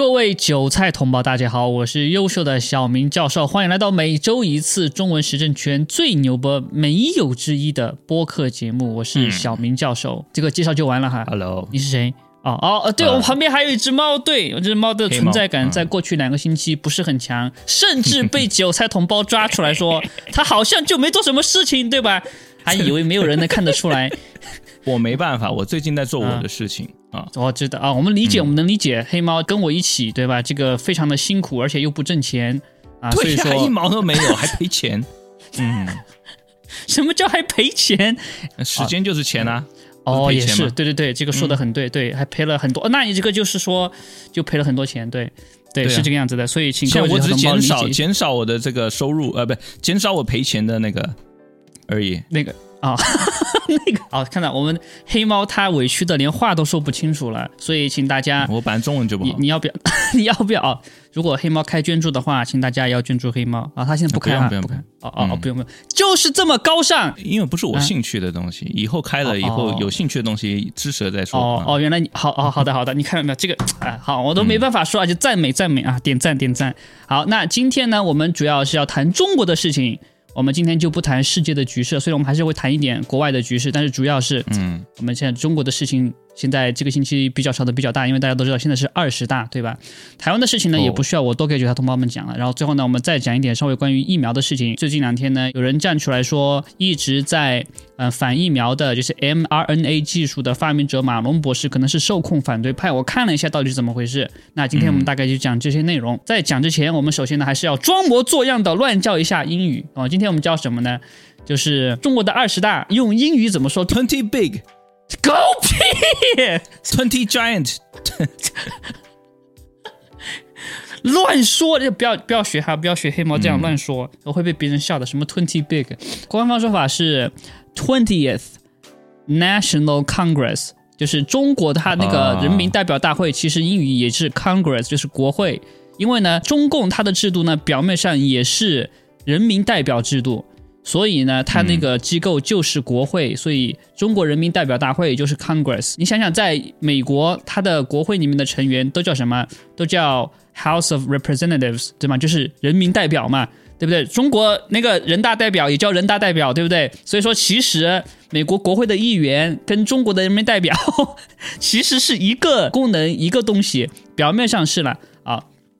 各位韭菜同胞，大家好，我是优秀的小明教授，欢迎来到每周一次中文时政圈最牛波没有之一的播客节目。我是小明教授，这个介绍就完了哈。Hello，你是谁？哦哦呃，对，呃我旁边还有一只猫，对，我这只猫的存在感在过去两个星期不是很强，甚至被韭菜同胞抓出来说 它好像就没做什么事情，对吧？还以为没有人能看得出来。我没办法，我最近在做我的事情啊。我知道啊，我们理解，嗯我们能理解。黑猫跟我一起，对吧？这个非常的辛苦，而且又不挣钱啊，所以对还，一毛都没有，还赔钱。嗯，什么叫还赔钱？时间就是钱啊。哦，也是，对对对，这个说的很对，对，还赔了很多。那你这个就是说，就赔了很多钱，对对，对啊是这个样子的。所以请各现在我只是减少减少我的这个收入，呃，不，减少我赔钱的那个而已。那个啊，那个好，看到我们黑猫它委屈的连话都说不清楚了，所以请大家，我本来中文就不好，你你要不要？你要不要啊？如果黑猫开捐助的话，请大家要捐助黑猫啊。他现在不开啊，不用不用不开。哦哦不用不用，就是这么高尚。因为不是我兴趣的东西，以后开了以哦后有兴趣的东西支持了再说。啊哦哦，原来你好哦，好的好的，你看到没有？这个啊，好，我都没办法说啊，就赞美赞美啊，点赞点赞。好，那今天呢，我们主要是要谈中国的事情。我们今天就不谈世界的局势，虽然我们还是会谈一点国外的局势，但是主要是嗯，我们现在中国的事情，现在这个星期比较吵的比较大，因为大家都知道现在是二十大，对吧？台湾的事情呢，哦也不需要我多给其他同胞们讲了。然后最后呢，我们再讲一点稍微关于疫苗的事情。最近两天呢，有人站出来说，一直在呃反疫苗的，就是 mRNA 技术的发明者马龙博士可能是受控反对派。我看了一下到底是怎么回事。那今天我们大概就讲这些内容。在讲之前，我们首先呢还是要装模作样的乱叫一下英语哦。今天我们叫什么呢？就是中国的二十大用英语怎么说？Twenty big, 狗屁！twenty giant，乱说，就不要不要学哈，不要学黑猫这样乱说，我会被别人笑的。什么 twenty big，官方说法是 twentieth National Congress，就是中国它那个啊人民代表大会，其实英语也是 Congress，就是国会。因为呢，中共它的制度呢，表面上也是人民代表制度，所以呢，他那个机构就是国会，所以中国人民代表大会就是 Congress。你想想，在美国，它的国会里面的成员都叫什么？都叫 House of Representatives，对吗？就是人民代表嘛，对不对？中国那个人大代表也叫人大代表，对不对？所以说，其实美国国会的议员跟中国的人民代表 其实是一个功能，一个东西，表面上是了啊。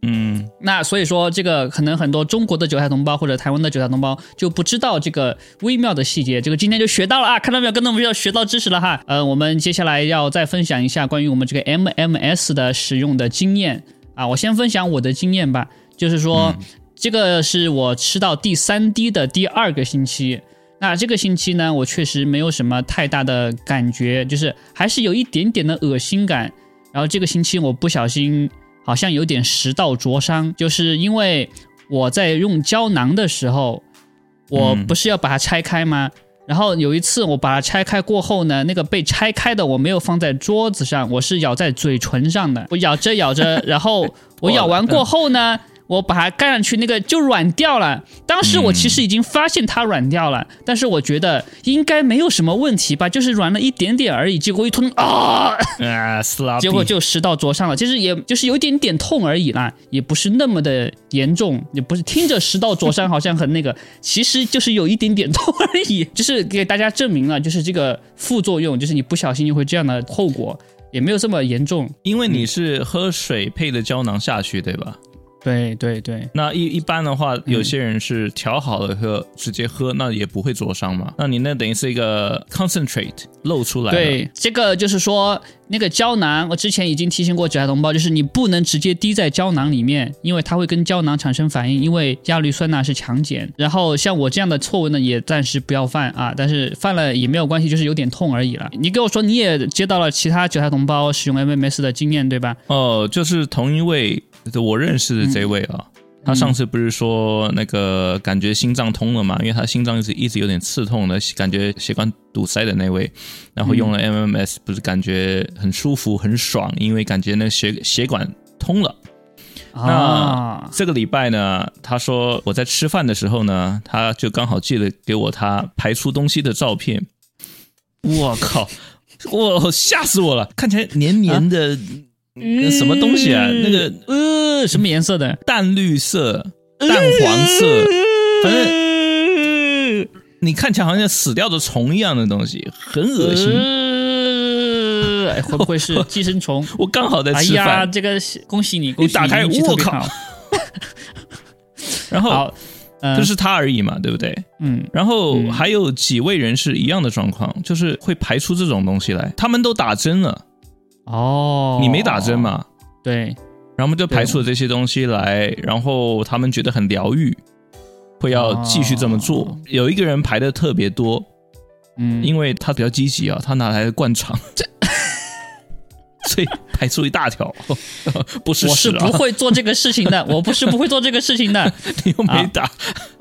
嗯，那所以说，这个可能很多中国的韭菜同胞或者台湾的韭菜同胞就不知道这个微妙的细节，这个今天就学到了啊！看到没有，跟我们要学到知识了哈。呃，我们接下来要再分享一下关于我们这个 MMS 的使用的经验啊。我先分享我的经验吧，就是说，这个是我吃到第三滴的第二个星期。那这个星期呢，我确实没有什么太大的感觉，就是还是有一点点的恶心感。然后这个星期我不小心好像有点食道灼伤，就是因为我在用胶囊的时候，我嗯不是要把它拆开吗？然后有一次我把它拆开过后呢，那个被拆开的我没有放在桌子上，我是咬在嘴唇上的。我咬着咬着，然后我咬完过后呢，我把它盖上去，那个就软掉了。当时我其实已经发现它软掉了，但是我觉得应该没有什么问题吧，就是软了一点点而已。结果一吞啊，啊，sloppy，结果就食道灼伤了，其实也就是有一点点痛而已啦，也不是那么的严重，也不是听着食道灼伤好像很那个，其实就是有一点点痛而已，就是给大家证明了，就是这个副作用，就是你不小心就会这样的后果，也没有这么严重。因为你是喝水配的胶囊下去，对吧？对对对，那一一般的话，嗯有些人是调好了喝，直接喝，那也不会灼伤嘛。那你那等于是一个 concentrate 漏出来。对，这个就是说那个胶囊，我之前已经提醒过韭菜同胞，就是你不能直接滴在胶囊里面，因为它会跟胶囊产生反应，因为亚氯酸钠是强碱。然后像我这样的错误呢，也暂时不要犯啊，但是犯了也没有关系，就是有点痛而已了。你跟我说你也接到了其他韭菜同胞使用 MMS 的经验，对吧？哦，就是同一位我认识的这位啊。他上次不是说那个感觉心脏通了嘛？因为他心脏一直一直有点刺痛的，感觉血管堵塞的那位，然后用了 MMS，不是感觉很舒服很爽，因为感觉那个血血管通了。啊，这个礼拜呢，他说我在吃饭的时候呢，他就刚好寄了给我他排出东西的照片。我靠！我吓死我了，看起来黏黏的，那什么东西啊？那个呃，什么颜色的？淡绿色、淡黄色，反正你看起来好像死掉的虫一样的东西，很恶心。会不会是 寄生虫？我刚好在哎呀，吃饭，这个恭喜你，恭喜你打开我靠 然后，呃就是他而已嘛，对不对？嗯，然后嗯还有几位人是一样的状况，就是会排出这种东西来。他们都打针了，哦，你没打针？嘛？对，然后我们就排出了这些东西来，然后他们觉得很疗愈，会要继续这么做。哦。有一个人排的特别多，嗯，因为他比较积极啊，他拿来灌肠，这。所以排出一大条，不是我是不，会做这个事情的，我不是不会做这个事情的。你又没打，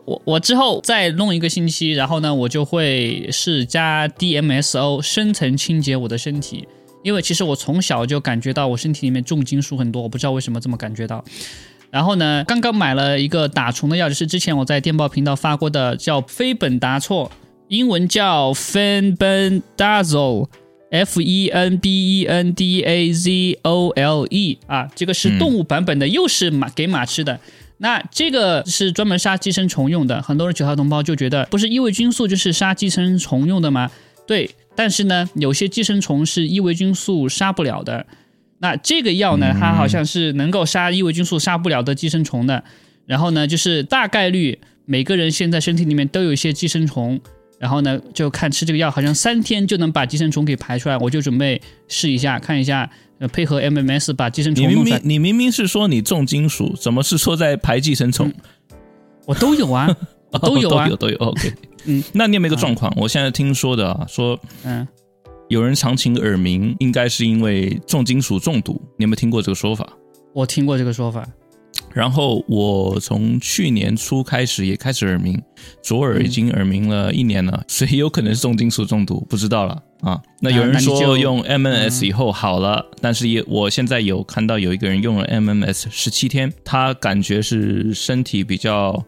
我我之后再弄一个星期，然后呢，我就会是加 DMSO 深层清洁我的身体，因为其实我从小就感觉到我身体里面重金属很多，我不知道为什么这么感觉到。然后呢，刚刚买了一个打虫的药，就是之前我在电报频道发过的，叫非苯达唑，英文叫 Fenbendazole，F E N B E N D A Z O L E 啊，这个是动物版本的，又是马给马吃的。那这个是专门杀寄生虫用的，很多人九号同胞就觉得不是异味菌素就是杀寄生虫用的吗？对，但是呢，有些寄生虫是异维菌素杀不了的。那这个药呢，它好像是能够杀异维菌素杀不了的寄生虫的。然后呢，就是大概率每个人现在身体里面都有一些寄生虫，然后呢，就看吃这个药，好像三天就能把寄生虫给排出来。我就准备试一下，看一下，呃，配合 MMS 把寄生你明虫弄出来明。你明明是说你重金属，怎么是说在排寄生虫？我都有啊，我都有啊都有，都有。OK，嗯，那你有没有一个状况？我现在听说的啊，说嗯，有人常请耳鸣，应该是因为重金属中毒。你有没有听过这个说法？我听过这个说法。然后我从去年初开始也开始耳鸣，左耳已经耳鸣了一年了，所以有可能是重金属中毒，不知道了啊。那有人说用 MNS 以后好了，但是也我现在有看到有一个人用了 MMS 十七天，他感觉是身体比较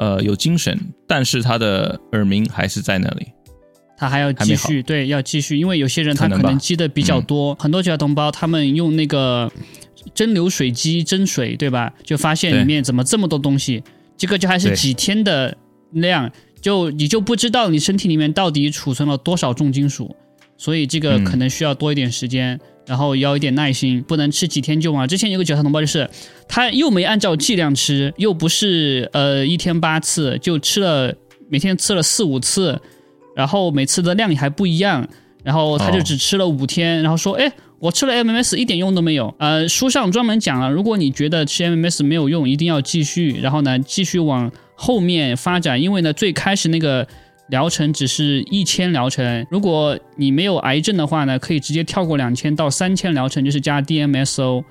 呃有精神，但是他的耳鸣还是在那里。他还要继续，对，要继续，因为有些人他可能积的比较嗯。多，很多九号同胞他们用那个蒸馏水机蒸水，对吧？就发现里面怎么这么多东西，这个就还是几天的量，就你就不知道你身体里面到底储存了多少重金属，所以这个嗯可能需要多一点时间。然后要一点耐心，不能吃几天就完。之前有个韭菜同胞就是，他又没按照剂量吃，又不是呃一天八次，就吃了每天吃了四五次，然后每次的量也还不一样，然后他就哦只吃了五天，然后说，哎，我吃了 MMS 一点用都没有。呃，书上专门讲了，如果你觉得吃 MMS 没有用，一定要继续，然后呢继续往后面发展，因为呢最开始那个疗程只是一千疗程，如果你没有癌症的话呢，可以直接跳过两千到三千疗程，就是加 DMSO。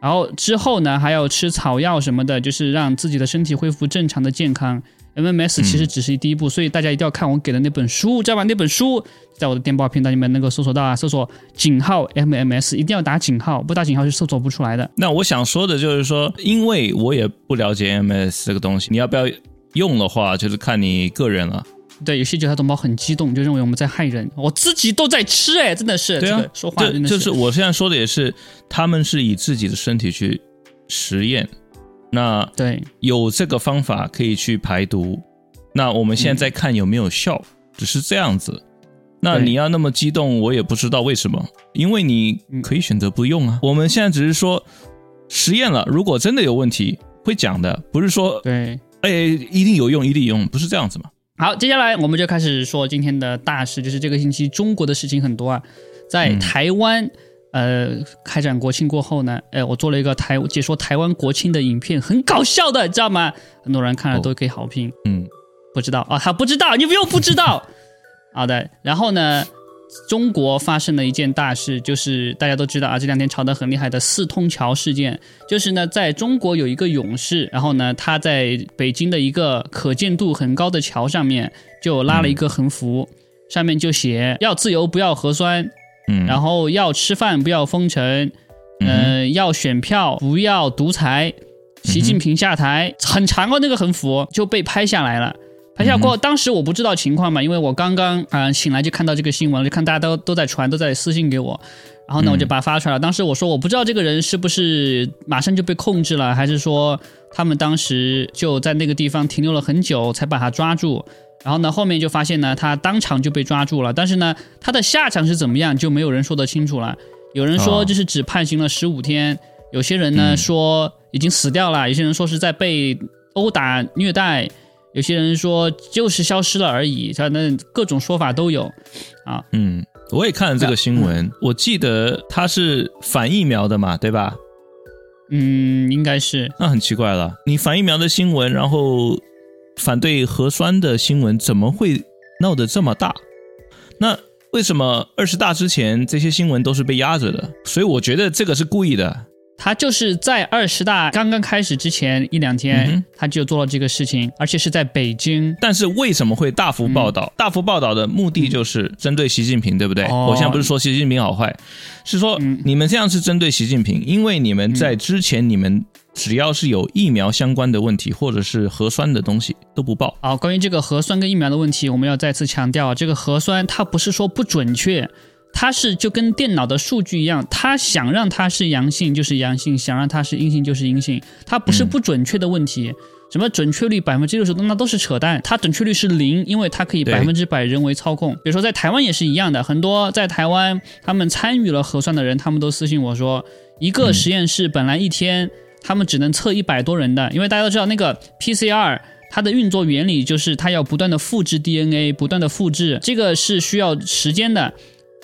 然后之后呢，还要吃草药什么的，就是让自己的身体恢复正常的健康。MMS 其实只是第一步，所以大家一定要看我给的那本书，知道吧？那本书在我的电报频道里面能够搜索到啊，搜索井号 MMS，一定要打井号，不打井号是搜索不出来的。那我想说的就是说，因为我也不了解 MS 这个东西，你要不要用的话，就是看你个人了。对，有些九号同胞很激动，就认为我们在害人，我自己都在吃，哎，真的是，对啊这个说话，真的就是我现在说的也是，他们是以自己的身体去实验，那对有这个方法可以去排毒。那我们现在在看有没有效，只是这样子。那你要那么激动，我也不知道为什么，因为你可以选择不用啊。我们现在只是说实验了，如果真的有问题会讲的，不是说对。哎一定有用，一定有用，不是这样子嘛？好，接下来我们就开始说今天的大事，就是这个星期中国的事情很多啊，在嗯台湾。呃，开展国庆过后呢，哎，我做了一个台解说台湾国庆的影片，很搞笑的，你知道吗？很多人看了都给好评。嗯，不知道啊，他不知道，你不用不知道。好的，然后呢，中国发生了一件大事，就是大家都知道啊，这两天吵得很厉害的四通桥事件，就是呢，在中国有一个勇士，然后呢，他在北京的一个可见度很高的桥上面就拉了一个横幅，上面就写要自由，不要核酸，嗯，然后要吃饭，不要封城，嗯呃，要选票，不要独裁，习近平下台，很长的，那个横幅就被拍下来了。拍下过，当时我不知道情况嘛，因为我刚刚啊、呃醒来就看到这个新闻，就看大家都都在传，都在私信给我，然后呢，嗯我就把它发出来了。当时我说我不知道这个人是不是马上就被控制了，还是说他们当时就在那个地方停留了很久才把他抓住。然后呢，后面就发现呢，他当场就被抓住了，但是呢，他的下场是怎么样，就没有人说得清楚了。有人说哦就是只判刑了十五天，有些人呢嗯说已经死掉了，有些人说是在被殴打虐待，有些人说就是消失了而已，反正各种说法都有啊。嗯，我也看了这个新闻，我记得他是反疫苗的嘛，对吧？嗯，应该是那很奇怪了，你反疫苗的新闻，然后反对核酸的新闻，怎么会闹得这么大？那为什么二十大之前这些新闻都是被压着的？所以我觉得这个是故意的。他就是在二十大刚刚开始之前一两天，嗯他就做了这个事情，而且是在北京。但是为什么会大幅报嗯道？大幅报道的目的就是针对习近平，对不对？哦我现在不是说习近平好坏，是说嗯你们这样是针对习近平，因为你们在之前你们只要是有疫苗相关的问题或者是核酸的东西都不报。好，关于这个核酸跟疫苗的问题，我们要再次强调，这个核酸它不是说不准确，它是就跟电脑的数据一样，它想让它是阳性就是阳性，想让它是阴性就是阴性，它不是不准确的问题。什么准确率百分之六十，那都是扯淡。它准确率是零，因为它可以百分之百人为操控。比如说在台湾也是一样的，很多在台湾他们参与了核酸的人，他们都私信我说，一个实验室本来一天他们只能测一百多人的，因为大家都知道那个 PCR 它的运作原理就是它要不断的复制 DNA，不断的复制，这个是需要时间的，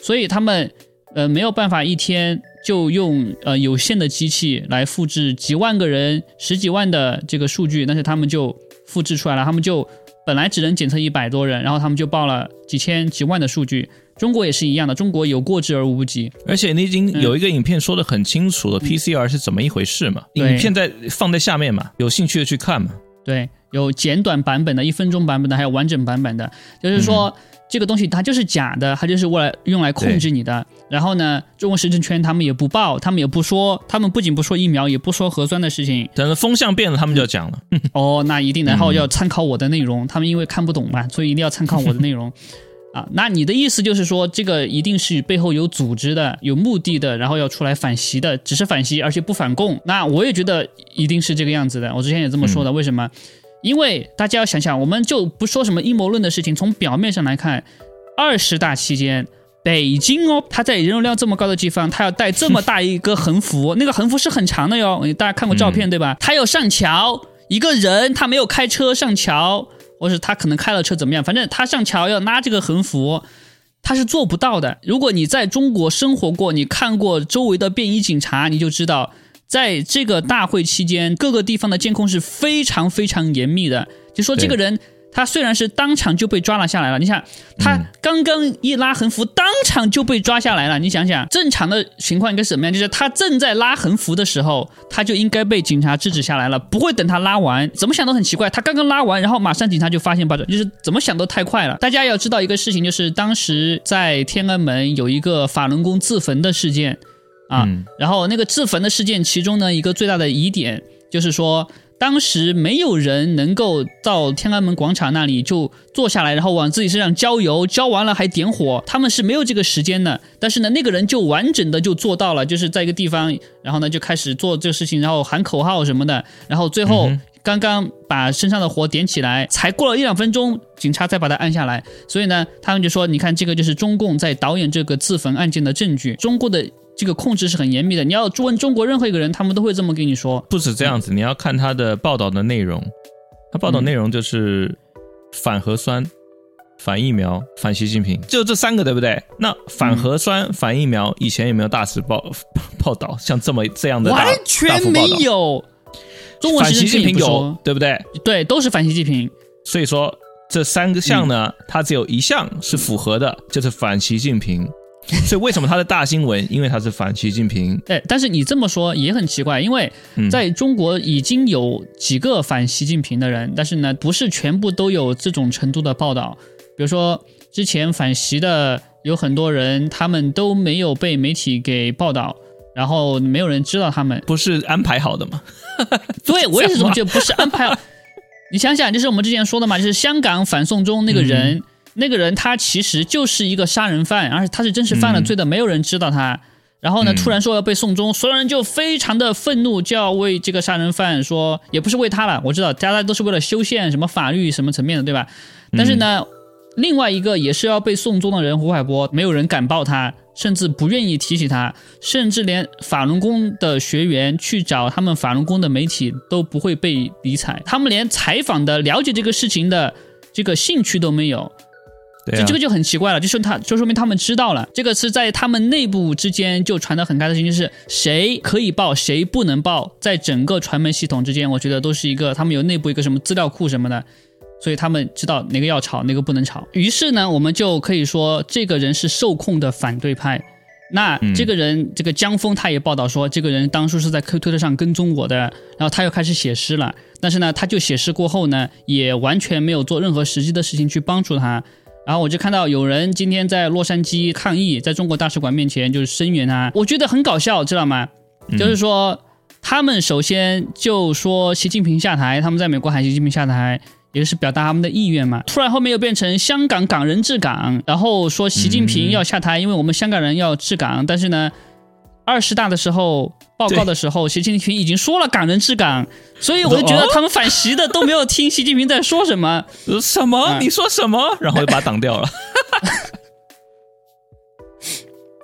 所以他们呃没有办法一天就用呃有限的机器来复制几万个人、十几万的这个数据，但是他们就复制出来了，他们就本来只能检测一百多人，然后他们就报了几千、几万的数据。中国也是一样的，中国有过之而无不及。而且你已经有一个影片说的很清楚了、p c r 是怎么一回事嘛？影片在放在下面嘛，有兴趣的去看嘛。对，有简短版本的、一分钟版本的，还有完整版本的。就是说，这个东西它就是假的，它就是为了用来控制你的。然后呢，中国时政圈他们也不报，他们也不说，他们不仅不说疫苗，也不说核酸的事情。等风向变了，他们就要讲了。哦，那一定的，然后要参考我的内容，他们因为看不懂嘛，所以一定要参考我的内容。啊，那你的意思就是说，这个一定是背后有组织的、有目的的，然后要出来反袭的，只是反袭，而且不反共。那我也觉得一定是这个样子的。我之前也这么说的。为什么？因为大家要想想，我们就不说什么阴谋论的事情，从表面上来看，二十大期间。北京哦，它在人流量这么高的地方，它要带这么大一个横幅，那个横幅是很长的哟。大家看过照片、对吧？它要上桥，一个人他没有开车上桥，或是他可能开了车怎么样，反正他上桥要拉这个横幅，他是做不到的。如果你在中国生活过，你看过周围的便衣警察，你就知道，在这个大会期间，各个地方的监控是非常非常严密的。就说这个人。他虽然是当场就被抓了下来了，你想，他刚刚一拉横幅，当场就被抓下来了。你想想，正常的情况应该是怎么样？就是他正在拉横幅的时候，他就应该被警察制止下来了，不会等他拉完。怎么想都很奇怪，他刚刚拉完，然后马上警察就发现把就是怎么想都太快了。大家要知道一个事情，就是当时在天安门有一个法轮功自焚的事件啊，嗯然后那个自焚的事件，其中呢一个最大的疑点就是说。当时没有人能够到天安门广场那里就坐下来，然后往自己身上浇油，浇完了还点火，他们是没有这个时间的。但是呢，那个人就完整的就做到了，就是在一个地方，然后呢就开始做这个事情，然后喊口号什么的，然后最后刚刚把身上的火点起来，才过了一两分钟，警察才把他按下来。所以呢，他们就说，你看这个就是中共在导演这个自焚案件的证据，中国的。这个控制是很严密的，你要问中国任何一个人，他们都会这么跟你说。不止这样子，你要看他的报道的内容，他报道内容就是反核酸、反疫苗、反习近平，就这三个，对不对？那反核酸、反疫苗，以前有没有大肆报 报道像这么这样的完全没。有。中国反习近平有有，，对不对？对，都是反习近平。所以说这三个项呢，它只有一项是符合的，就是反习近平。所以为什么他的大新闻？因为他是反习近平。哎，但是你这么说也很奇怪，因为嗯在中国已经有几个反习近平的人，但是呢，不是全部都有这种程度的报道。比如说之前反习的有很多人，他们都没有被媒体给报道，然后没有人知道他们。不是安排好的吗？对，我也是这么觉得，不是安排好。你想想，就是我们之前说的嘛，就是香港反送中那个人，嗯那个人他其实就是一个杀人犯，而且他是真实犯了罪的，没有人知道他。然后呢，嗯突然说要被送终，所有人就非常的愤怒，就要为这个杀人犯说，也不是为他了，我知道大家都是为了修宪什么法律什么层面的，对吧？但是呢，另外一个也是要被送终的人胡海波，没有人敢报他，甚至不愿意提起他，甚至连法轮功的学员去找他们法轮功的媒体都不会被理睬，他们连采访的了解这个事情的这个兴趣都没有。对啊，这这个就很奇怪了，就说他就说明他们知道了，这个是在他们内部之间就传得很开的事情，就是谁可以报，谁不能报，在整个传媒系统之间，我觉得都是一个他们有内部一个什么资料库什么的，所以他们知道哪个要炒，哪个不能炒。于是呢，我们就可以说这个人是受控的反对派。那嗯这个人，这个江峰他也报道说，这个人当初是在推特上跟踪我的，然后他又开始写诗了。但是呢，他就写诗过后呢，也完全没有做任何实际的事情去帮助他。然后我就看到有人今天在洛杉矶抗议，在中国大使馆面前就是声援他，我觉得很搞笑，知道吗？就是说他们首先就说习近平下台，他们在美国喊习近平下台。也是表达他们的意愿嘛，突然后面又变成香港港人治港，然后说习近平要下台，因为我们香港人要治港。但是呢，二十大的时候报告的时候，习近平已经说了港人治港，所以我就觉得他们反习的都没有听习近平在说什么。呃什么？啊你说什么？然后就把他挡掉了。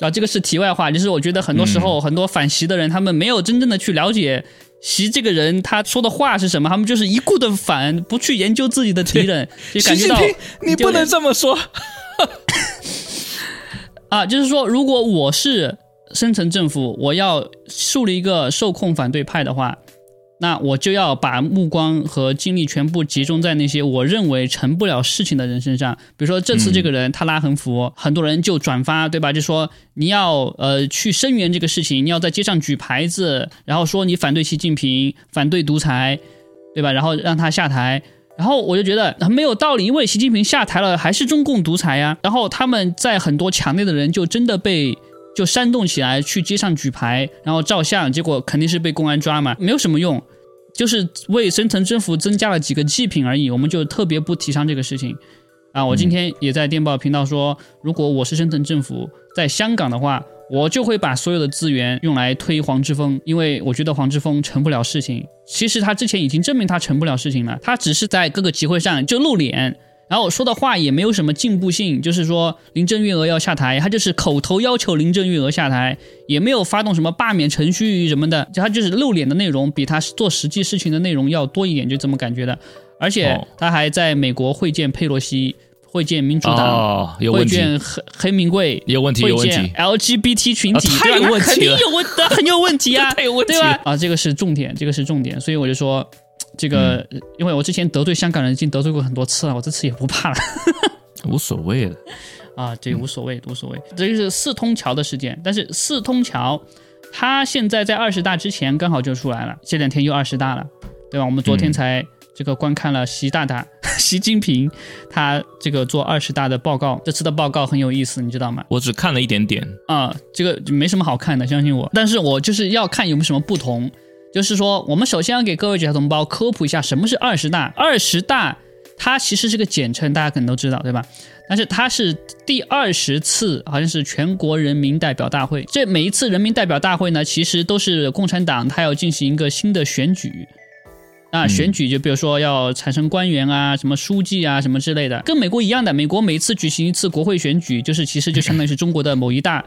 啊，这个是题外话，就是我觉得很多时候、很多反习的人，他们没有真正的去了解习这个人他说的话是什么，他们就是一顾的反，不去研究自己的敌人，就感觉到你不能这么说。啊，就是说，如果我是深层政府，我要树立一个受控反对派的话，那我就要把目光和精力全部集中在那些我认为成不了事情的人身上。比如说这次这个人、他拉横幅，很多人就转发，对吧？就说你要呃去声援这个事情，你要在街上举牌子，然后说你反对习近平，反对独裁，对吧？然后让他下台。然后我就觉得很没有道理，因为习近平下台了，还是中共独裁呀。然后他们在很多墙内的人就真的被就煽动起来，去街上举牌，然后照相，结果肯定是被公安抓嘛，没有什么用，就是为深层政府增加了几个祭品而已。我们就特别不提倡这个事情啊。我今天也在电报频道说，如果我是深层政府在香港的话，我就会把所有的资源用来推黄之锋，因为我觉得黄之锋成不了事情。其实他之前已经证明他成不了事情了，他只是在各个集会上就露脸，然后说的话也没有什么进步性，就是说林郑月娥要下台，他就是口头要求林郑月娥下台，也没有发动什么罢免程序什么的，就他就是露脸的内容比他做实际事情的内容要多一点，就这么感觉的。而且哦他还在美国会见佩洛西，会见民主党。哦，有会问题，见黑黑名贵，有问题，有问会见题。LGBT 群体，啊太对吧有问题那肯定有问题，很有问题啊，太有问题了？对吧啊，这个是重点，这个是重点，所以我就说，这个，嗯因为我之前得罪香港人已经得罪过很多次了，我这次也不怕了 无所谓了。啊，这无所谓，无所谓。这就是四通桥的事件，但是四通桥，它现在在二十大之前刚好就出来了，这两天又二十大了，对吧？我们昨天嗯才这个观看了习大大、习近平他这个做二十大的报告，这次的报告很有意思，你知道吗？我只看了一点点，啊、这个没什么好看的，相信我。但是我就是要看有没有什么不同。就是说，我们首先要给各位九条同胞科普一下什么是二十大。二十大它其实是个简称，大家可能都知道，对吧？但是它是第二十次，好像是全国人民代表大会。这每一次人民代表大会呢，其实都是共产党它要进行一个新的选举。啊，选举就比如说要产生官员啊，什么书记啊，什么之类的，跟美国一样的。美国每次举行一次国会选举，就是其实就相当于是中国的某一大。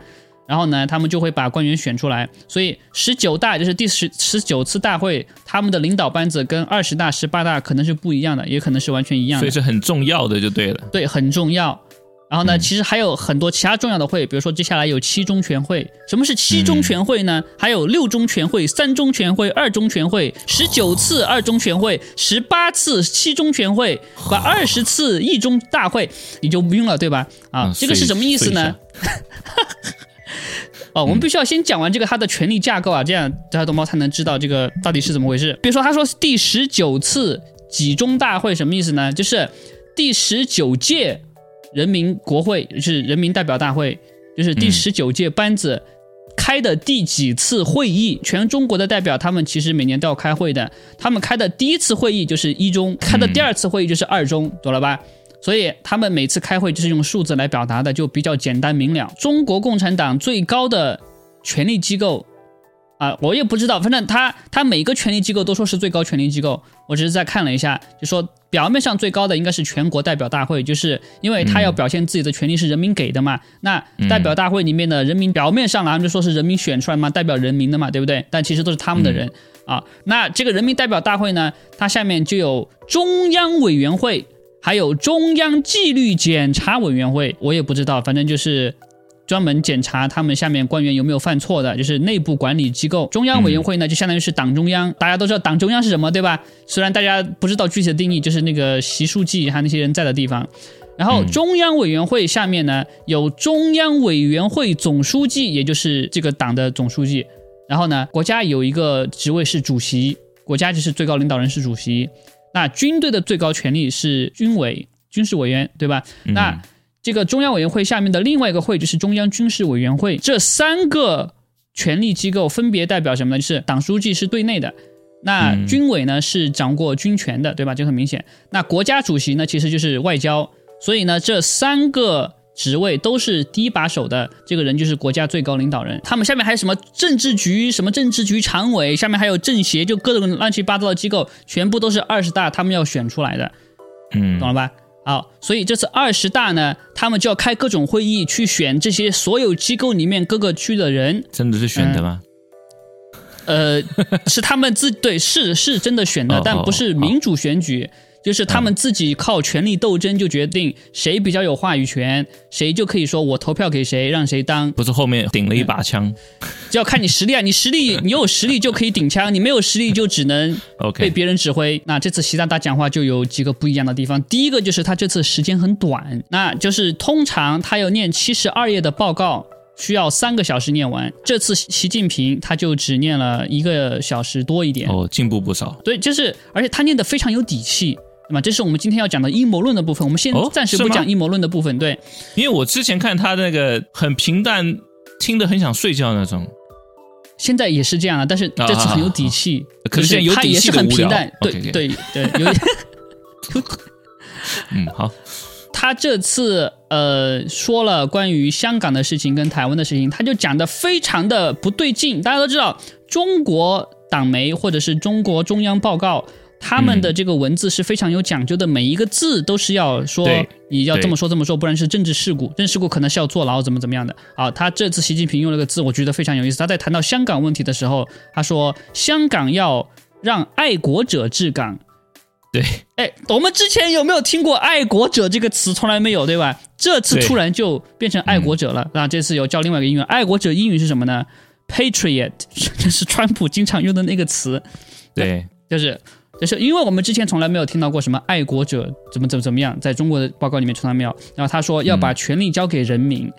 然后呢，他们就会把官员选出来，所以十九大就是第十十九次大会，他们的领导班子跟二十大、十八大可能是不一样的，也可能是完全一样的所以。是很重要的，就对了。对，很重要。然后呢，其实还有很多其他重要的会，比如说接下来有七中全会。什么是七中全会呢？还有六中全会、三中全会、二中全会、十九次二中全会、十八次七中全会，和二十次一中大会，你就晕了，对吧？啊嗯，这个是什么意思呢？哦，我们必须要先讲完这个它的权力架构啊，这样大家懂猫才能知道这个到底是怎么回事。比如说，他说第十九次集中大会什么意思呢？就是第十九届人民国会，就是人民代表大会，就是第十九届班子。开的第几次会议？全中国的代表，他们其实每年都要开会的。他们开的第一次会议就是一中，开的第二次会议就是二中，懂了吧？所以他们每次开会就是用数字来表达的，就比较简单明了。中国共产党最高的权力机构啊，我也不知道，反正他他每个权力机构都说是最高权力机构。我只是在看了一下，就说表面上最高的应该是全国代表大会，就是因为他要表现自己的权利是人民给的嘛。那代表大会里面的人民表面上来就说是人民选出来嘛，代表人民的嘛，对不对？但其实都是他们的人啊。那这个人民代表大会呢，它下面就有中央委员会，还有中央纪律检查委员会。我也不知道，反正就是。专门检查他们下面官员有没有犯错的，就是内部管理机构。中央委员会呢，就相当于是党中央。大家都知道党中央是什么，对吧？虽然大家不知道具体的定义，就是那个习书记还有那些人在的地方。然后中央委员会下面呢，有中央委员会总书记，也就是这个党的总书记。然后呢，国家有一个职位是主席，国家就是最高领导人是主席。那军队的最高权力是军委军事委员，对吧？那这个中央委员会下面的另外一个会就是中央军事委员会，这三个权力机构分别代表什么呢？就是党书记是对内的，那军委呢是掌握军权的，对吧？就很明显。那国家主席呢其实就是外交，所以呢这三个职位都是第一把手的，这个人就是国家最高领导人。他们下面还有什么政治局、什么政治局常委，下面还有政协，就各种乱七八糟的机构，全部都是二十大他们要选出来的，嗯，懂了吧？好，所以这次二十大呢，他们就要开各种会议去选这些所有机构里面各个区的人。真的是选的吗？呃，是他们自对，是是真的选的，但不是民主选举。就是他们自己靠权力斗争就决定谁比较有话语权，谁就可以说我投票给谁，让谁当。不是后面顶了一把枪，就要看你实力啊！你实力，你有实力就可以顶枪，你没有实力就只能被别人指挥。那这次习大大讲话就有几个不一样的地方。第一个就是他这次时间很短，那就是通常他要念七十二页的报告需要三个小时念完，这次习近平他就只念了一个小时多一点。哦，进步不少。对，就是而且他念的非常有底气。对吧？这是我们今天要讲的阴谋论的部分。我们先暂时不讲阴谋论的部分。对，因为我之前看他那个很平淡，听得很想睡觉那种。现在也是这样啊，但是这次很有底气。可是他也是很平淡。对对对，有。嗯，好。他这次呃说了关于香港的事情跟台湾的事情，他就讲的非常的不对劲。大家都知道，中国党媒或者是中国中央报告。他们的这个文字是非常有讲究的，每一个字都是要说你要这么说这么说，不然是政治事故，政治事故可能是要坐牢怎么怎么样的。啊，他这次习近平用了个字，我觉得非常有意思。他在谈到香港问题的时候，他说香港要让爱国者治港。对，哎，我们之前有没有听过爱国者这个词？从来没有，对吧？这次突然就变成爱国者了。那这次有教另外一个英语，爱国者英语是什么呢？Patriot，这是川普经常用的那个词。对，就是。就是因为我们之前从来没有听到过什么爱国者怎么怎么怎么样，在中国的报告里面从来没有。然后他说要把权力交给人民，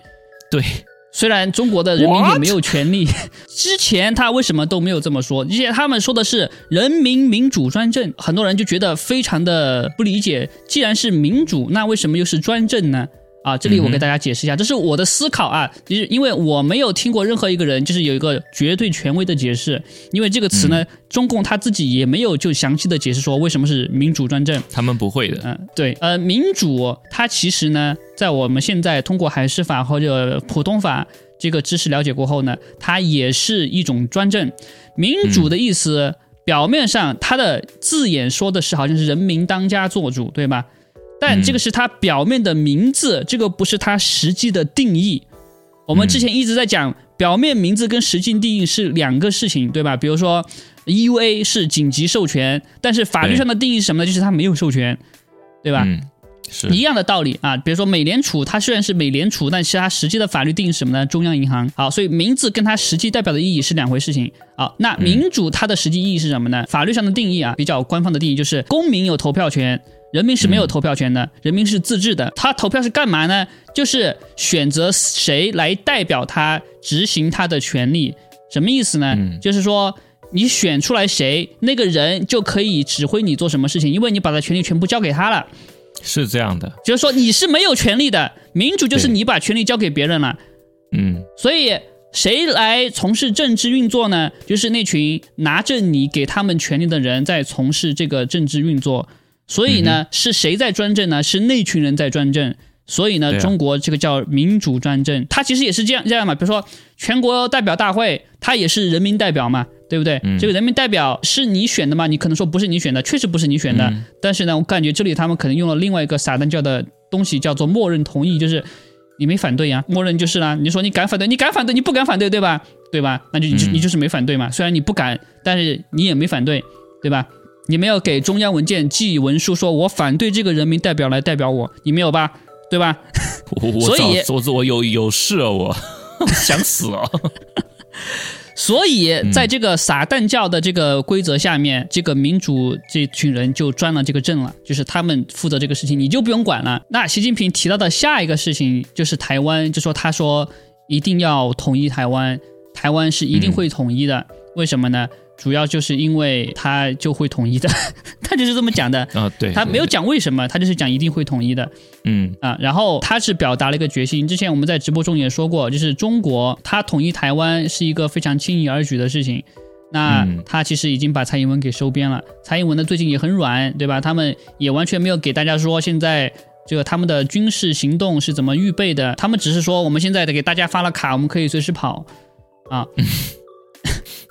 对，虽然中国的人民也没有权利，之前他为什么都没有这么说？而且他们说的是人民民主专政，很多人就觉得非常的不理解。既然是民主，那为什么又是专政呢？啊，这里我给大家解释一下，这是我的思考啊，就是因为我没有听过任何一个人就是有一个绝对权威的解释，因为这个词呢，中共他自己也没有就详细的解释说为什么是民主专政，他们不会的，嗯，对，呃，民主它其实呢，在我们现在通过海事法或者普通法这个知识了解过后呢，它也是一种专政。民主的意思，表面上它的字眼说的是好像是人民当家做主，对吧？但这个是它表面的名字，这个不是它实际的定义。我们之前一直在讲，表面名字跟实际定义是两个事情，对吧？比如说，EUA 是紧急授权，但是法律上的定义是什么呢？就是它没有授权，对吧？是一样的道理啊。比如说美联储，它虽然是美联储，但是它实际的法律定义是什么呢？中央银行。好，所以名字跟它实际代表的意义是两回事情。好，那民主它的实际意义是什么呢？法律上的定义啊，比较官方的定义就是公民有投票权。人民是没有投票权的，人民是自治的。他投票是干嘛呢？就是选择谁来代表他执行他的权利。什么意思呢？就是说你选出来谁，那个人就可以指挥你做什么事情，因为你把他权利全部交给他了。是这样的，就是说你是没有权利的。民主就是你把权利交给别人了。嗯，所以谁来从事政治运作呢？就是那群拿着你给他们权利的人在从事这个政治运作。所以呢，是谁在专政呢？是那群人在专政。所以呢，啊中国这个叫民主专政，它其实也是这样这样嘛。比如说全国代表大会，它也是人民代表嘛，对不对？嗯这个人民代表是你选的吗？你可能说不是你选的，确实不是你选的。嗯但是呢，我感觉这里他们可能用了另外一个撒旦教的东西，叫做默认同意，就是你没反对呀、默认就是啦。你说你敢反对，你敢反对，你不敢反对，对吧？对吧？那就你就嗯你就是没反对嘛。虽然你不敢，但是你也没反对，对吧？你没有给中央文件寄文书，说我反对这个人民代表来代表我，你没有吧？对吧？我我所以早我我有有事啊，我想死啊。所以，在这个撒旦教的这个规则下面，这个民主这群人就专了这个阵了，就是他们负责这个事情，你就不用管了。那习近平提到的下一个事情就是台湾，就说他说一定要统一台湾，台湾是一定会统一的。为什么呢？主要就是因为他就会统一的，他就是这么讲的。啊，对，他没有，讲为什么，他就是讲一定会统一的。嗯啊，然后他是表达了一个决心。之前我们在直播中也说过，就是中国他统一台湾是一个非常轻易而举的事情。那嗯他其实已经把蔡英文给收编了。蔡英文呢最近也很软，对吧？他们也完全没有给大家说现在这个他们的军事行动是怎么预备的，他们只是说我们现在得给大家发了卡，我们可以随时跑啊。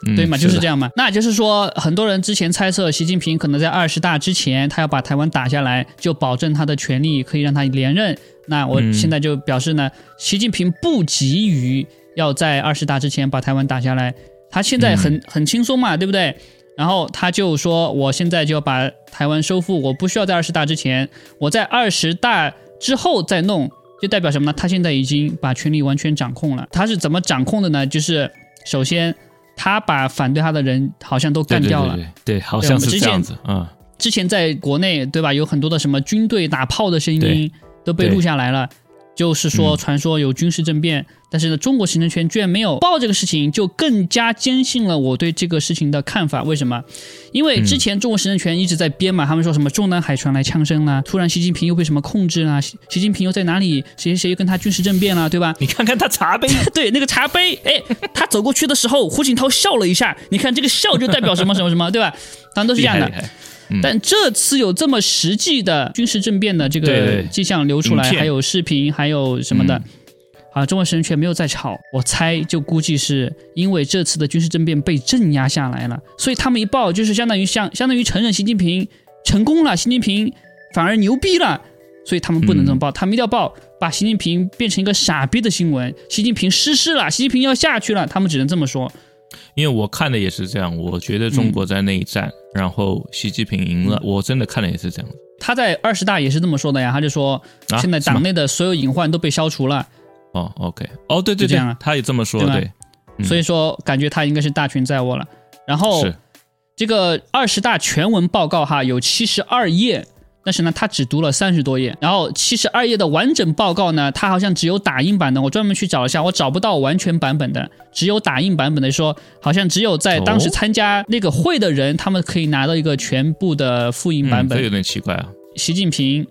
嗯对嘛，就是这样。嘛。那就是说，很多人之前猜测习近平可能在二十大之前，他要把台湾打下来，就保证他的权利可以让他连任。那我嗯现在就表示呢，习近平不急于要在二十大之前把台湾打下来，他现在很、很轻松嘛，对不对？然后他就说，我现在就要把台湾收复，我不需要在二十大之前，我在二十大之后再弄，就代表什么呢？他现在已经把权力完全掌控了。他是怎么掌控的呢？就是首先。他把反对他的人好像都干掉了。对好对像我们之前是这样子，嗯，之前在国内，对吧？有很多的什么军队打炮的声音都被录下来了，就是说嗯传说有军事政变。但是呢，中国行政权居然没有报这个事情，就更加坚信了我对这个事情的看法。为什么？因为之前中国行政权一直在编嘛，他们说什么中南海传来枪声啦，突然习近平又被什么控制啦，习习近平又在哪里，谁谁谁又跟他军事政变了，对吧？你看看他茶杯，对，那个茶杯，哎，他走过去的时候，胡锦涛笑了一下，你看这个笑就代表什么什么什么，对吧？当然都是这样的嗯。但这次有这么实际的军事政变的这个迹象流出来，还有视频，还有什么的？嗯。啊，中国神却没有在吵，我猜就估计是因为这次的军事政变被镇压下来了，所以他们一报就是相当于相相当于承认习近平成功了，习近平反而牛逼了，所以他们不能这么报，他们一定要报把习近平变成一个傻逼的新闻，习近平失势了，习近平要下去了，他们只能这么说。因为我看的也是这样，我觉得中国在内战，然后习近平赢了，我真的看的也是这样他在二十大也是这么说的呀，他就说啊现在党内的所有隐患都被消除了，哦，OK，哦，对对对这样啊，他也这么说，对对，嗯。所以说感觉他应该是大权在握了。然后这个二十大全文报告哈有七十二页，但是呢他只读了三十多页。然后七十二页的完整报告呢，他好像只有打印版的，我专门去找了一下，我找不到完全版本的，只有打印版本的说，好像只有在当时哦参加那个会的人，他们可以拿到一个全部的复印版嗯，本。这有点奇怪啊，习近平、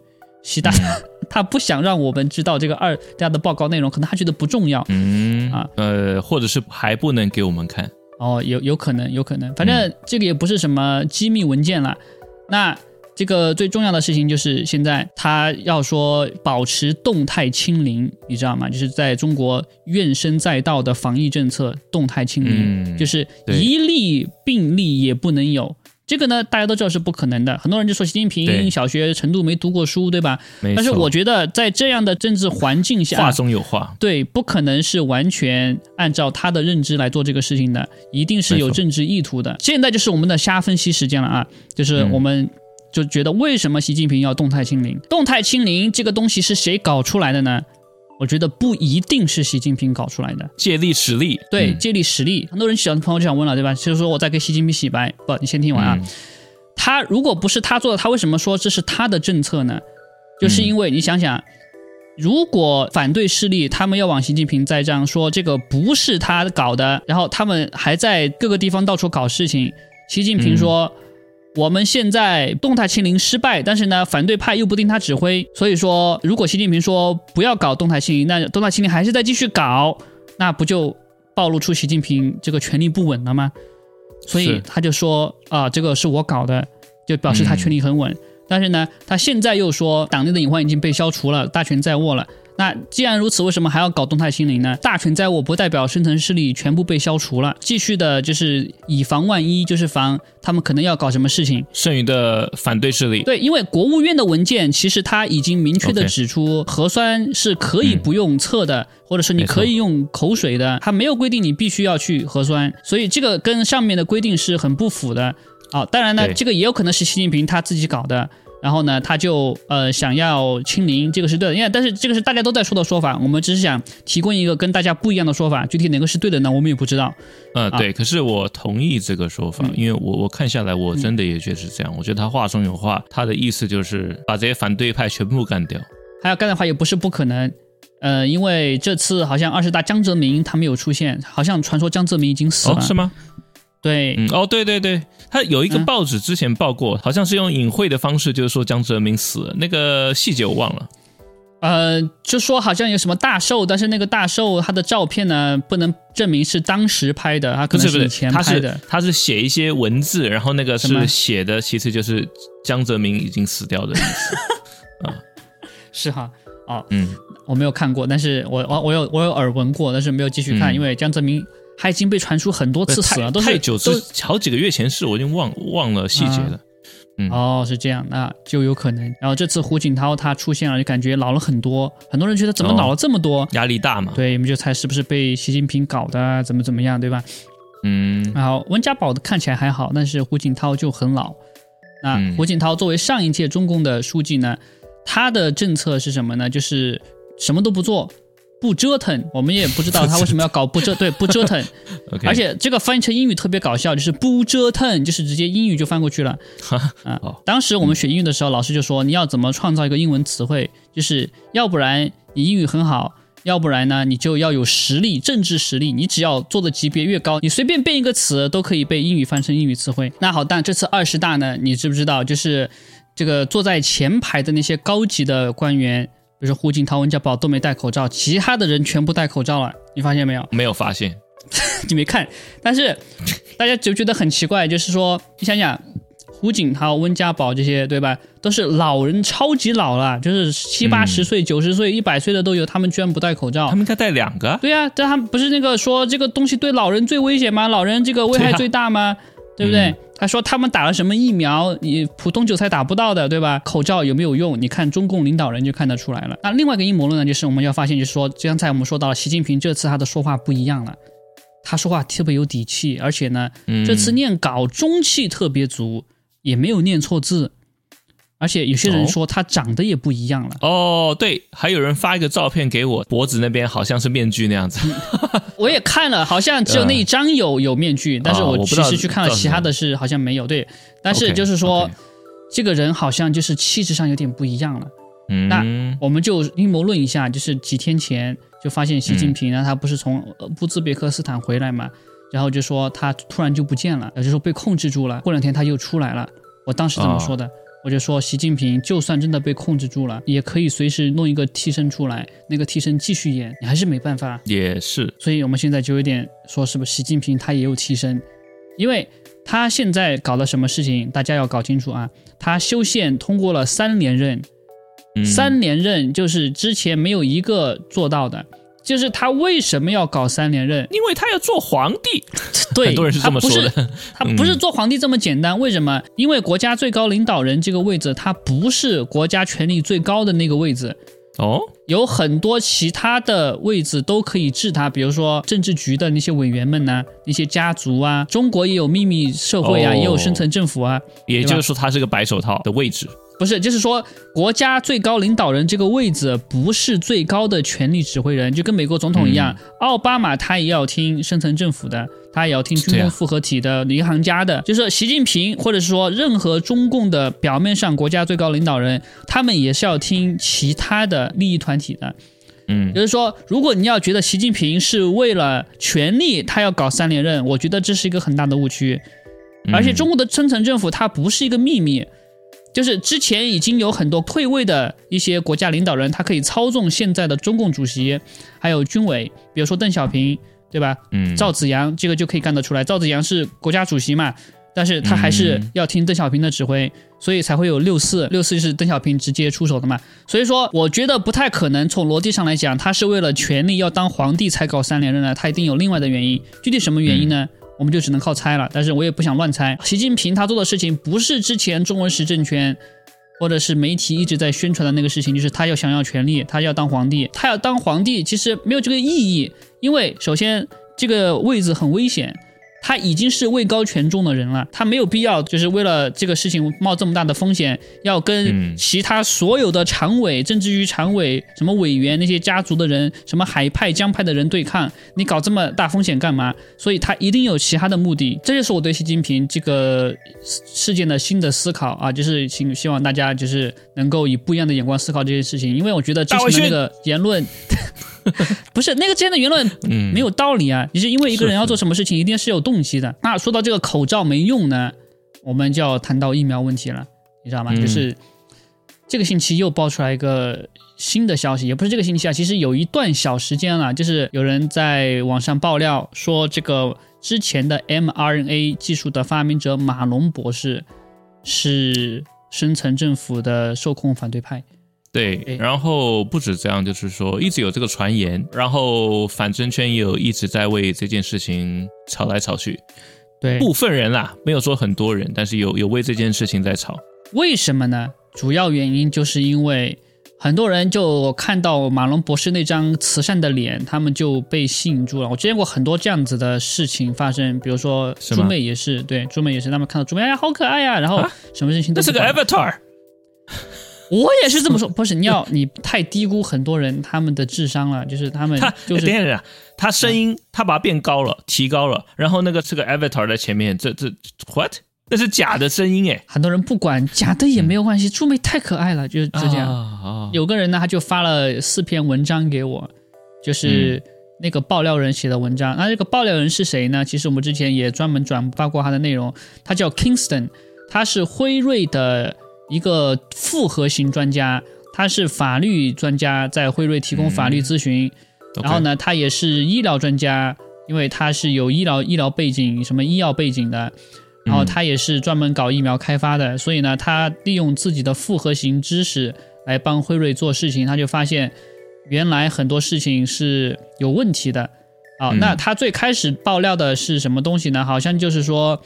习大大，他不想让我们知道这个二大的报告内容，可能他觉得不重要。嗯啊呃，或者是还不能给我们看，哦，有有可能，有可能，反正这个也不是什么机密文件了。那这个最重要的事情就是现在他要说保持动态清零，你知道吗？就是在中国怨声载道的防疫政策动态清零，嗯就是一例病例也不能有。这个呢，大家都知道是不可能的。很多人就说习近平小学程度没读过书，对吧？但是我觉得在这样的政治环境下，话中有话，对，不可能是完全按照他的认知来做这个事情的，一定是有政治意图的。现在就是我们的瞎分析时间了啊，就是嗯我们就觉得为什么习近平要动态清零？动态清零这个东西是谁搞出来的呢？我觉得不一定是习近平搞出来的，借力使力，对，嗯借力使力。很多人想朋友就想问了，对吧？就是说我在给习近平洗白，不，你先听完啊。嗯他如果不是他做的，他为什么说这是他的政策呢？就是因为你想想，如果反对势力他们要往习近平栽赃，说这个不是他搞的，然后他们还在各个地方到处搞事情，习近平说。我们现在动态清零失败，但是呢，反对派又不听他指挥，所以说，如果习近平说不要搞动态清零，那动态清零还是在继续搞，那不就暴露出习近平这个权力不稳了吗？所以他就说啊，这个是我搞的，就表示他权力很稳。但是呢，他现在又说党内的隐患已经被消除了，大权在握了。那既然如此，为什么还要搞动态清零呢？大权在握不代表深层势力全部被消除了，继续的就是以防万一，就是防他们可能要搞什么事情。剩余的反对势力，对，因为国务院的文件其实它已经明确的指出，核酸是可以不用测的，或者是你可以用口水的，它没有规定你必须要去核酸，所以这个跟上面的规定是很不符的。啊，当然呢，这个也有可能是习近平他自己搞的。然后呢，他就呃想要清零，这个是对的，因为但是这个是大家都在说的说法，我们只是想提供一个跟大家不一样的说法，具体哪个是对的呢？我们也不知道。嗯，啊对，可是我同意这个说法，嗯因为我我看下来，我真的也觉得是这样。我觉得他话中有话，他的意思就是把这些反对派全部干掉。还要干的话也不是不可能，呃，因为这次好像二十大江泽民他没有出现，好像传说江泽民已经死了，哦，是吗？对，嗯，哦，对对对，他有一个嗯。报纸之前报过，好像是用隐晦的方式，就是说江泽民死了，那个细节我忘了。呃，就说好像有什么大寿，但是那个大寿他的照片呢，不能证明是当时拍的，他可能是不是，他是前拍的。他是写一些文字，然后那个 是写的，其实就是江泽民已经死掉的意思。是哈，哦，嗯，我没有看过，但是我我我有我有耳闻过，但是没有继续看，嗯。因为江泽民他已经被传出很多次死了，都是太久都好几个月前事，我已经忘忘了细节了。嗯哦，是这样，那就有可能。然后这次胡锦涛他出现了，就感觉老了很多，很多人觉得怎么哦老了这么多？压力大嘛？对，你们就猜是不是被习近平搞的啊，怎么怎么样，对吧？嗯，然后温家宝的看起来还好，但是胡锦涛就很老。那嗯胡锦涛作为上一届中共的书记呢，他的政策是什么呢？就是什么都不做，不折腾。我们也不知道 他为什么要搞不折，对，不折腾。而且这个翻译成英语特别搞笑，就是不折腾，就是直接英语就翻过去了。啊，当时我们学英语的时候，老师就说你要怎么创造一个英文词汇，就是要不然你英语很好。要不然呢，你就要有实力，政治实力。你只要做的级别越高，你随便变一个词都可以被英语翻成英语词汇。那好，但这次二十大呢，你知不知道？就是这个坐在前排的那些高级的官员，比如说胡锦涛、温家宝都没戴口罩，其他的人全部戴口罩了。你发现没有？没有发现。你没看，但是大家就觉得很奇怪，就是说，你想想，胡锦涛、温家宝这些，对吧？都是老人，超级老了，就是七八十岁、九十岁、一百岁的都有，他们居然不戴口罩他。们应该带两个啊。对呀、但他们不是那个说这个东西对老人最危险吗？老人这个危害最大吗？对不对？嗯他说他们打了什么疫苗，你普通韭菜打不到的，对吧？口罩有没有用？你看中共领导人就看得出来了。那另外一个阴谋论呢，就是我们要发现，就是说，刚才我们说到了，习近平这次他的说话不一样了，他说话特别有底气，而且呢，嗯这次念稿中气特别足，也没有念错字，而且有些人哦说他长得也不一样了。哦，对，还有人发一个照片给我，脖子那边好像是面具那样子。我也看了，好像只有那一张有有面具，但是啊我其实去看了其他的是好像没有。对，但是就是说这个人好像就是气质上有点不一样了。嗯，那我们就阴谋论一下，就是几天前就发现习近平嗯呢，他不是从呃乌兹别克斯坦回来嘛，然后就说他突然就不见了，也就是说被控制住了。过两天他又出来了，我当时这么说的。我就说，习近平就算真的被控制住了，也可以随时弄一个替身出来，那个替身继续演，你还是没办法。也是。所以我们现在就有点说，是不是习近平他也有替身？因为他现在搞了什么事情，大家要搞清楚啊。他修宪通过了三连任，嗯三连任就是之前没有一个做到的。就是他为什么要搞三连任？因为他要做皇帝，对，很多人是这么说的。嗯他不是他不是做皇帝这么简单，为什么？因为国家最高领导人这个位置，他不是国家权力最高的那个位置，哦，有很多其他的位置都可以治他，比如说政治局的那些委员们呐、那些家族啊，中国也有秘密社会啊，哦也有深层政府啊，也就是说他是个白手套的位置。不是，就是说国家最高领导人这个位置不是最高的权力指挥人，就跟美国总统一样，奥巴马他也要听深层政府的，他也要听军工复合体的、银行家的，就是习近平或者是说任何中共的表面上国家最高领导人，他们也是要听其他的利益团体的。嗯也就是说，如果你要觉得习近平是为了权力，他要搞三连任，我觉得这是一个很大的误区。而且中国的深层政府它不是一个秘密，就是之前已经有很多退位的一些国家领导人，他可以操纵现在的中共主席，还有军委，比如说邓小平，对吧？嗯，赵紫阳这个就可以干得出来。赵紫阳是国家主席嘛，但是他还是嗯要听邓小平的指挥，所以才会有六四。六四是邓小平直接出手的嘛。所以说，我觉得不太可能。从逻辑上来讲，他是为了权力要当皇帝才搞三连任的，他一定有另外的原因。具体什么原因呢？我们就只能靠猜了。但是我也不想乱猜。习近平他做的事情不是之前中文时政权。或者是媒体一直在宣传的那个事情，就是他要想要权利，他要当皇帝，他要当皇帝，其实没有这个意义，因为首先这个位置很危险，他已经是位高权重的人了，他没有必要就是为了这个事情冒这么大的风险，要跟嗯其他所有的常委、政治局常委、什么委员那些家族的人、什么海派、江派的人对抗，你搞这么大风险干嘛？所以他一定有其他的目的，这就是我对习近平这个事件的新的思考啊，就是希希望大家就是能够以不一样的眼光思考这件事情，因为我觉得之前的那个言论。不是那个之前的言论嗯，没有道理啊！你是因为一个人要做什么事情，一定是有动机的。那说到这个口罩没用呢，我们就要谈到疫苗问题了，你知道吗？嗯就是这个星期又爆出来一个新的消息，也不是这个星期啊，其实有一段小时间了，就是有人在网上爆料说，这个之前的 mRNA 技术的发明者马龙博士是深层政府的受控反对派。对哎，然后不止这样，就是说一直有这个传言，然后反政圈也有一直在为这件事情吵来吵去。对，部分人啦，没有说很多人，但是有有为这件事情在吵。为什么呢？主要原因就是因为很多人就看到马龙博士那张慈善的脸，他们就被吸引住了。我见过很多这样子的事情发生，比如说朱妹也是，对，朱妹也是，他们看到朱妹，哎呀，好可爱呀，然后啊什么事情都那是个 Avatar，我也是这么说，不是你要你太低估很多人他们的智商了，就是他们就是等等，他声音他把它变高了，提高了，然后那个是个 Avatar 在前面，这这 what？那是假的声音哎，很多人不管假的也没有关系，朱妹太可爱了，就是就这样。啊，有个人呢，他就发了四篇文章给我，就是那个爆料人写的文章。那这个爆料人是谁呢？其实我们之前也专门转发过他的内容，他叫 Kingston，他是辉瑞的一个复合型专家，他是法律专家，在辉瑞提供法律咨询。然后呢，他也是医疗专家，因为他是有医疗医疗背景，什么医药背景的。然后他也是专门搞疫苗开发的，所以呢，他利用自己的复合型知识来帮辉瑞做事情，他就发现原来很多事情是有问题的。好，嗯那他最开始爆料的是什么东西呢？好像就是说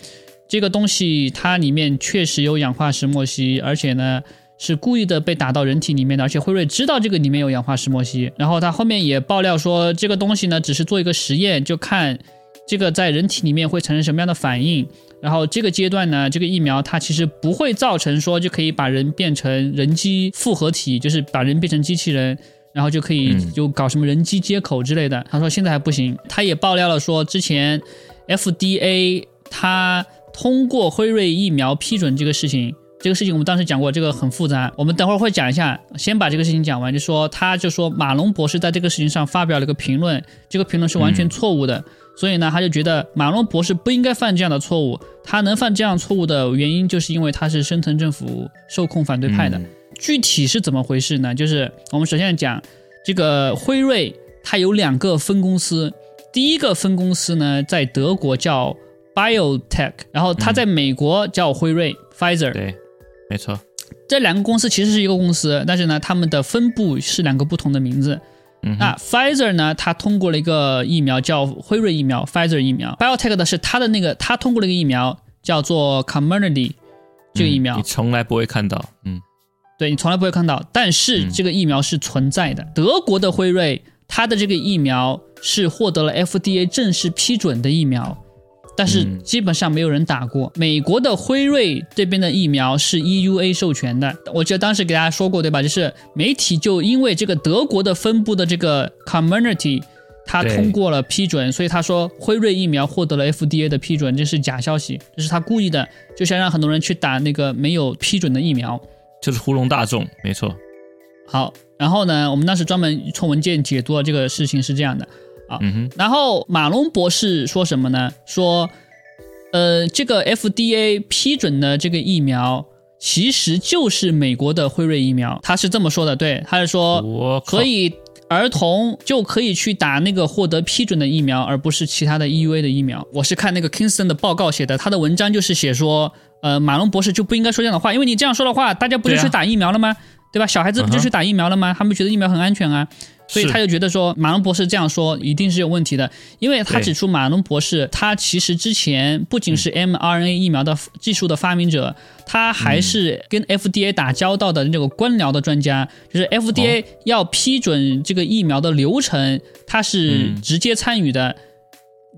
这个东西它里面确实有氧化石墨烯，而且呢是故意的被打到人体里面的，而且辉瑞知道这个里面有氧化石墨烯。然后他后面也爆料说，这个东西呢只是做一个实验，就看这个在人体里面会产生什么样的反应。然后这个阶段呢，这个疫苗它其实不会造成说就可以把人变成人机复合体，就是把人变成机器人，然后就可以就搞什么人机接口之类的。他说现在还不行。他也爆料了说，之前 FDA 它通过辉瑞疫苗批准这个事情。这个事情我们当时讲过，这个很复杂，我们等会儿会讲一下。先把这个事情讲完，就说他就说马龙博士在这个事情上发表了一个评论，这个评论是完全错误的。所以呢，他就觉得马龙博士不应该犯这样的错误。他能犯这样错误的原因，就是因为他是深层政府受控反对派的。嗯具体是怎么回事呢？就是我们首先讲这个辉瑞，它有两个分公司，第一个分公司呢在德国叫 BioTech，然后它在美国叫辉瑞、Pfizer。对，没错，这两个公司其实是一个公司，但是呢，他们的分布是两个不同的名字。嗯，那 Pfizer 呢，它通过了一个疫苗叫辉瑞疫苗 （Pfizer 疫苗）。BioTech 的是它的那个，它通过了一个疫苗叫做 Comirnaty 这个疫苗嗯你，从来不会看到，嗯对你从来不会看到，但是嗯这个疫苗是存在的。德国的辉瑞，它的这个疫苗是获得了 FDA 正式批准的疫苗，但是嗯基本上没有人打过。美国的辉瑞这边的疫苗是 EUA 授权的，我记得当时给大家说过，对吧？就是媒体就因为这个德国的分部的这个 Community。他通过了批准，所以他说辉瑞疫苗获得了 FDA 的批准，这是假消息，这是他故意的，就想让很多人去打那个没有批准的疫苗。就是糊弄大众，没错，好，然后呢，我们当时专门从文件解读了这个事情是这样的。嗯哼，然后马龙博士说什么呢？说，呃，这个 FDA 批准的这个疫苗其实就是美国的辉瑞疫苗，他是这么说的。对，他是说我可以儿童就可以去打那个获得批准的疫苗，而不是其他的 EUA 的疫苗。我是看那个 Kingston 的报告写的，他的文章就是写说，呃，马龙博士就不应该说这样的话，因为你这样说的话，大家不就去打疫苗了吗？对吧？小孩子不就去打疫苗了吗？他们觉得疫苗很安全啊。所以他就觉得说，马龙博士这样说一定是有问题的，因为他指出马龙博士他其实之前不仅是 mRNA 疫苗的技术的发明者，他还是跟 FDA 打交道的那个官僚的专家，就是 FDA 要批准这个疫苗的流程，他是嗯直接参与的。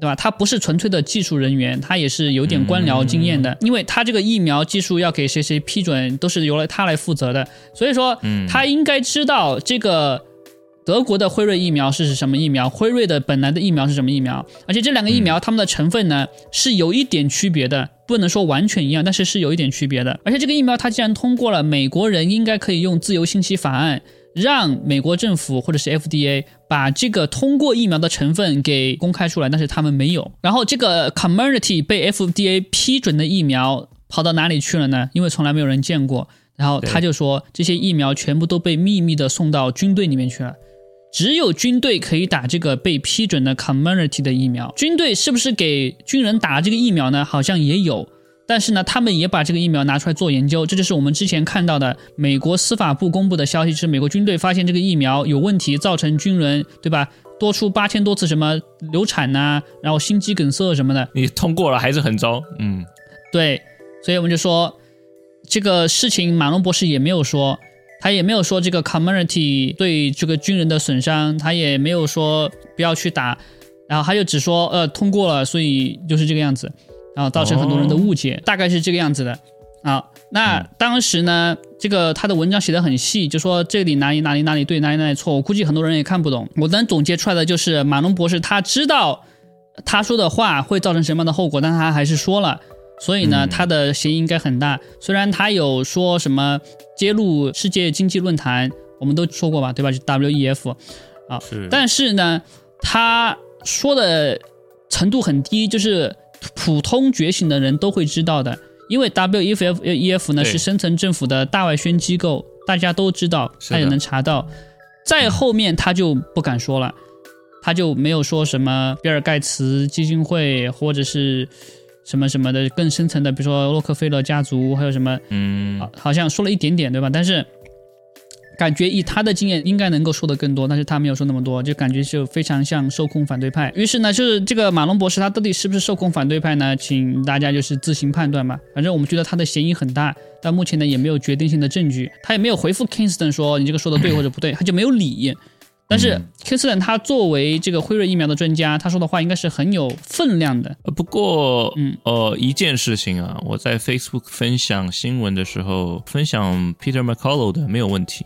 对吧？他不是纯粹的技术人员，他也是有点官僚经验的，因为他这个疫苗技术要给谁谁批准，都是由了他来负责的。所以说，他应该知道这个德国的辉瑞疫苗是什么疫苗，辉瑞的本来的疫苗是什么疫苗，而且这两个疫苗它们的成分呢是有一点区别的，不能说完全一样，但是是有一点区别的。而且这个疫苗它既然通过了，美国人应该可以用自由信息法案。让美国政府或者是 FDA 把这个通过疫苗的成分给公开出来，但是他们没有。然后这个 Community 被 FDA 批准的疫苗跑到哪里去了呢？因为从来没有人见过。然后他就说，这些疫苗全部都被秘密的送到军队里面去了。只有军队可以打这个被批准的 community 的疫苗。军队是不是给军人打这个疫苗呢？好像也有，但是呢，他们也把这个疫苗拿出来做研究。这就是我们之前看到的美国司法部公布的消息，是美国军队发现这个疫苗有问题，造成军人对吧多出八千多次什么流产呐、然后心肌梗塞什么的。你通过了还是很糟，嗯，对，所以我们就说这个事情，马龙博士也没有说，他也没有说这个 community 对这个军人的损伤，他也没有说不要去打，然后他就只说呃通过了，所以就是这个样子，然后造成很多人的误解，大概是这个样子的。啊，那当时呢，这个他的文章写的很细，就说这里哪里哪里哪里对，哪里哪里错。我估计很多人也看不懂。我能总结出来的就是，马龙博士他知道他说的话会造成什么样的后果，但他还是说了。所以呢，他的嫌疑应该很大。虽然他有说什么揭露世界经济论坛，我们都说过吧，对吧？就 WEF 啊，是但是呢，他说的程度很低，就是普通觉醒的人都会知道的。因为 WEF EF 呢是深层政府的大外宣机构，大家都知道，他也能查到。再后面他就不敢说了，他就没有说什么比尔盖茨基金会或者是什么什么的更深层的，比如说洛克菲勒家族，还有什么嗯，好像说了一点点，对吧？但是感觉以他的经验应该能够说的更多，但是他没有说那么多，就感觉就非常像受控反对派。于是呢，就是这个马龙博士他到底是不是受控反对派呢？请大家就是自行判断吧。反正我们觉得他的嫌疑很大，但目前呢也没有决定性的证据，他也没有回复 Kingston 说你这个说的对或者不对，他就没有理。但是 Kingston 他作为这个辉瑞疫苗的专家，他说的话应该是很有分量的。呃不过，嗯呃，一件事情啊，我在 Facebook 分享新闻的时候，分享 Peter McCullough 的没有问题，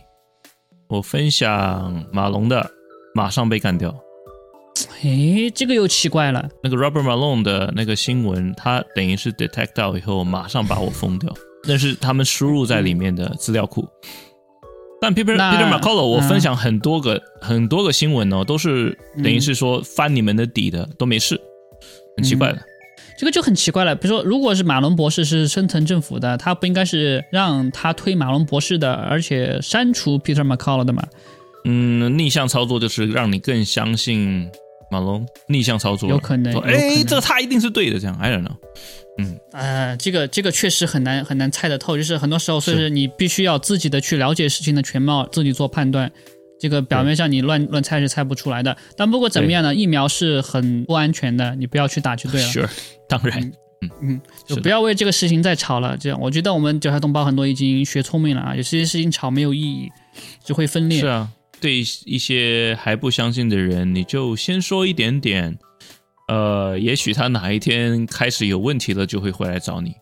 我分享马龙的马上被干掉。诶，这个又奇怪了。那个 Robert Malone 的那个新闻，他等于是 detect 到以后，马上把我封掉。那是他们输入在里面的资料库。但 Peter Peter McCullough，我嗯分享很多个、很多个新闻哦，都是等于是说翻你们的底的，都没事，很奇怪的。这个就很奇怪了。比如说，如果是马龙博士是深层政府的，他不应该是让他推马龙博士的，而且删除 Peter McCullough 的吗？嗯，逆向操作就是让你更相信马龙，逆向操作有可能哎，这个他一定是对的，这样 I don't know。嗯呃，这个这个确实很难很难猜得透，就是很多时候，所以是你必须要自己的去了解事情的全貌，自己做判断。这个表面上你乱乱猜是猜不出来的。但不管怎么样呢，疫苗是很不安全的，你不要去打就对了。Sure，当然，嗯嗯，就不要为这个事情再吵了。这样，我觉得我们韭菜同胞很多已经学聪明了啊，有些事情吵没有意义，就会分裂。是啊，对一些还不相信的人，你就先说一点点，呃，也许他哪一天开始有问题了，就会回来找你，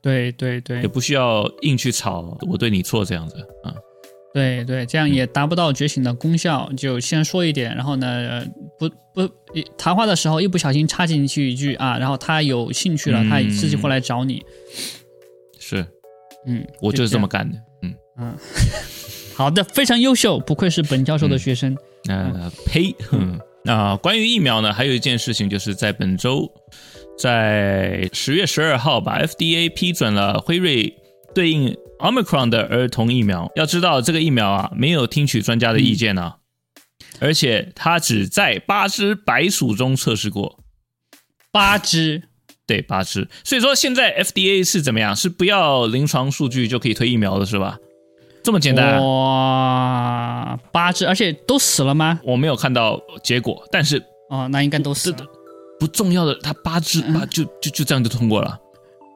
对对对也不需要硬去吵我对你错这样子啊。对对，这样也达不到觉醒的功效。就先说一点，然后呢，呃不不，谈话的时候一不小心插进去一句啊，然后他有兴趣了，嗯他自己会来找你。是嗯，我就是这么。干的，嗯嗯，好的，非常优秀，不愧是本教授的学生。呃、呸，嗯，那关于疫苗呢，还有一件事情就是在本周，在十月十二号吧，FDA 批准了辉瑞对应 Omicron 的儿童疫苗。要知道这个疫苗啊，没有听取专家的意见啊。而且它只在八只白鼠中测试过，八只。对，八只。所以说现在 FDA 是怎么样？是不要临床数据就可以推疫苗的是吧？这么简单？哇，八只，而且都死了吗？我没有看到结果，但是哦，那应该都死了。不重要的，他八只八就就就这样就通过了，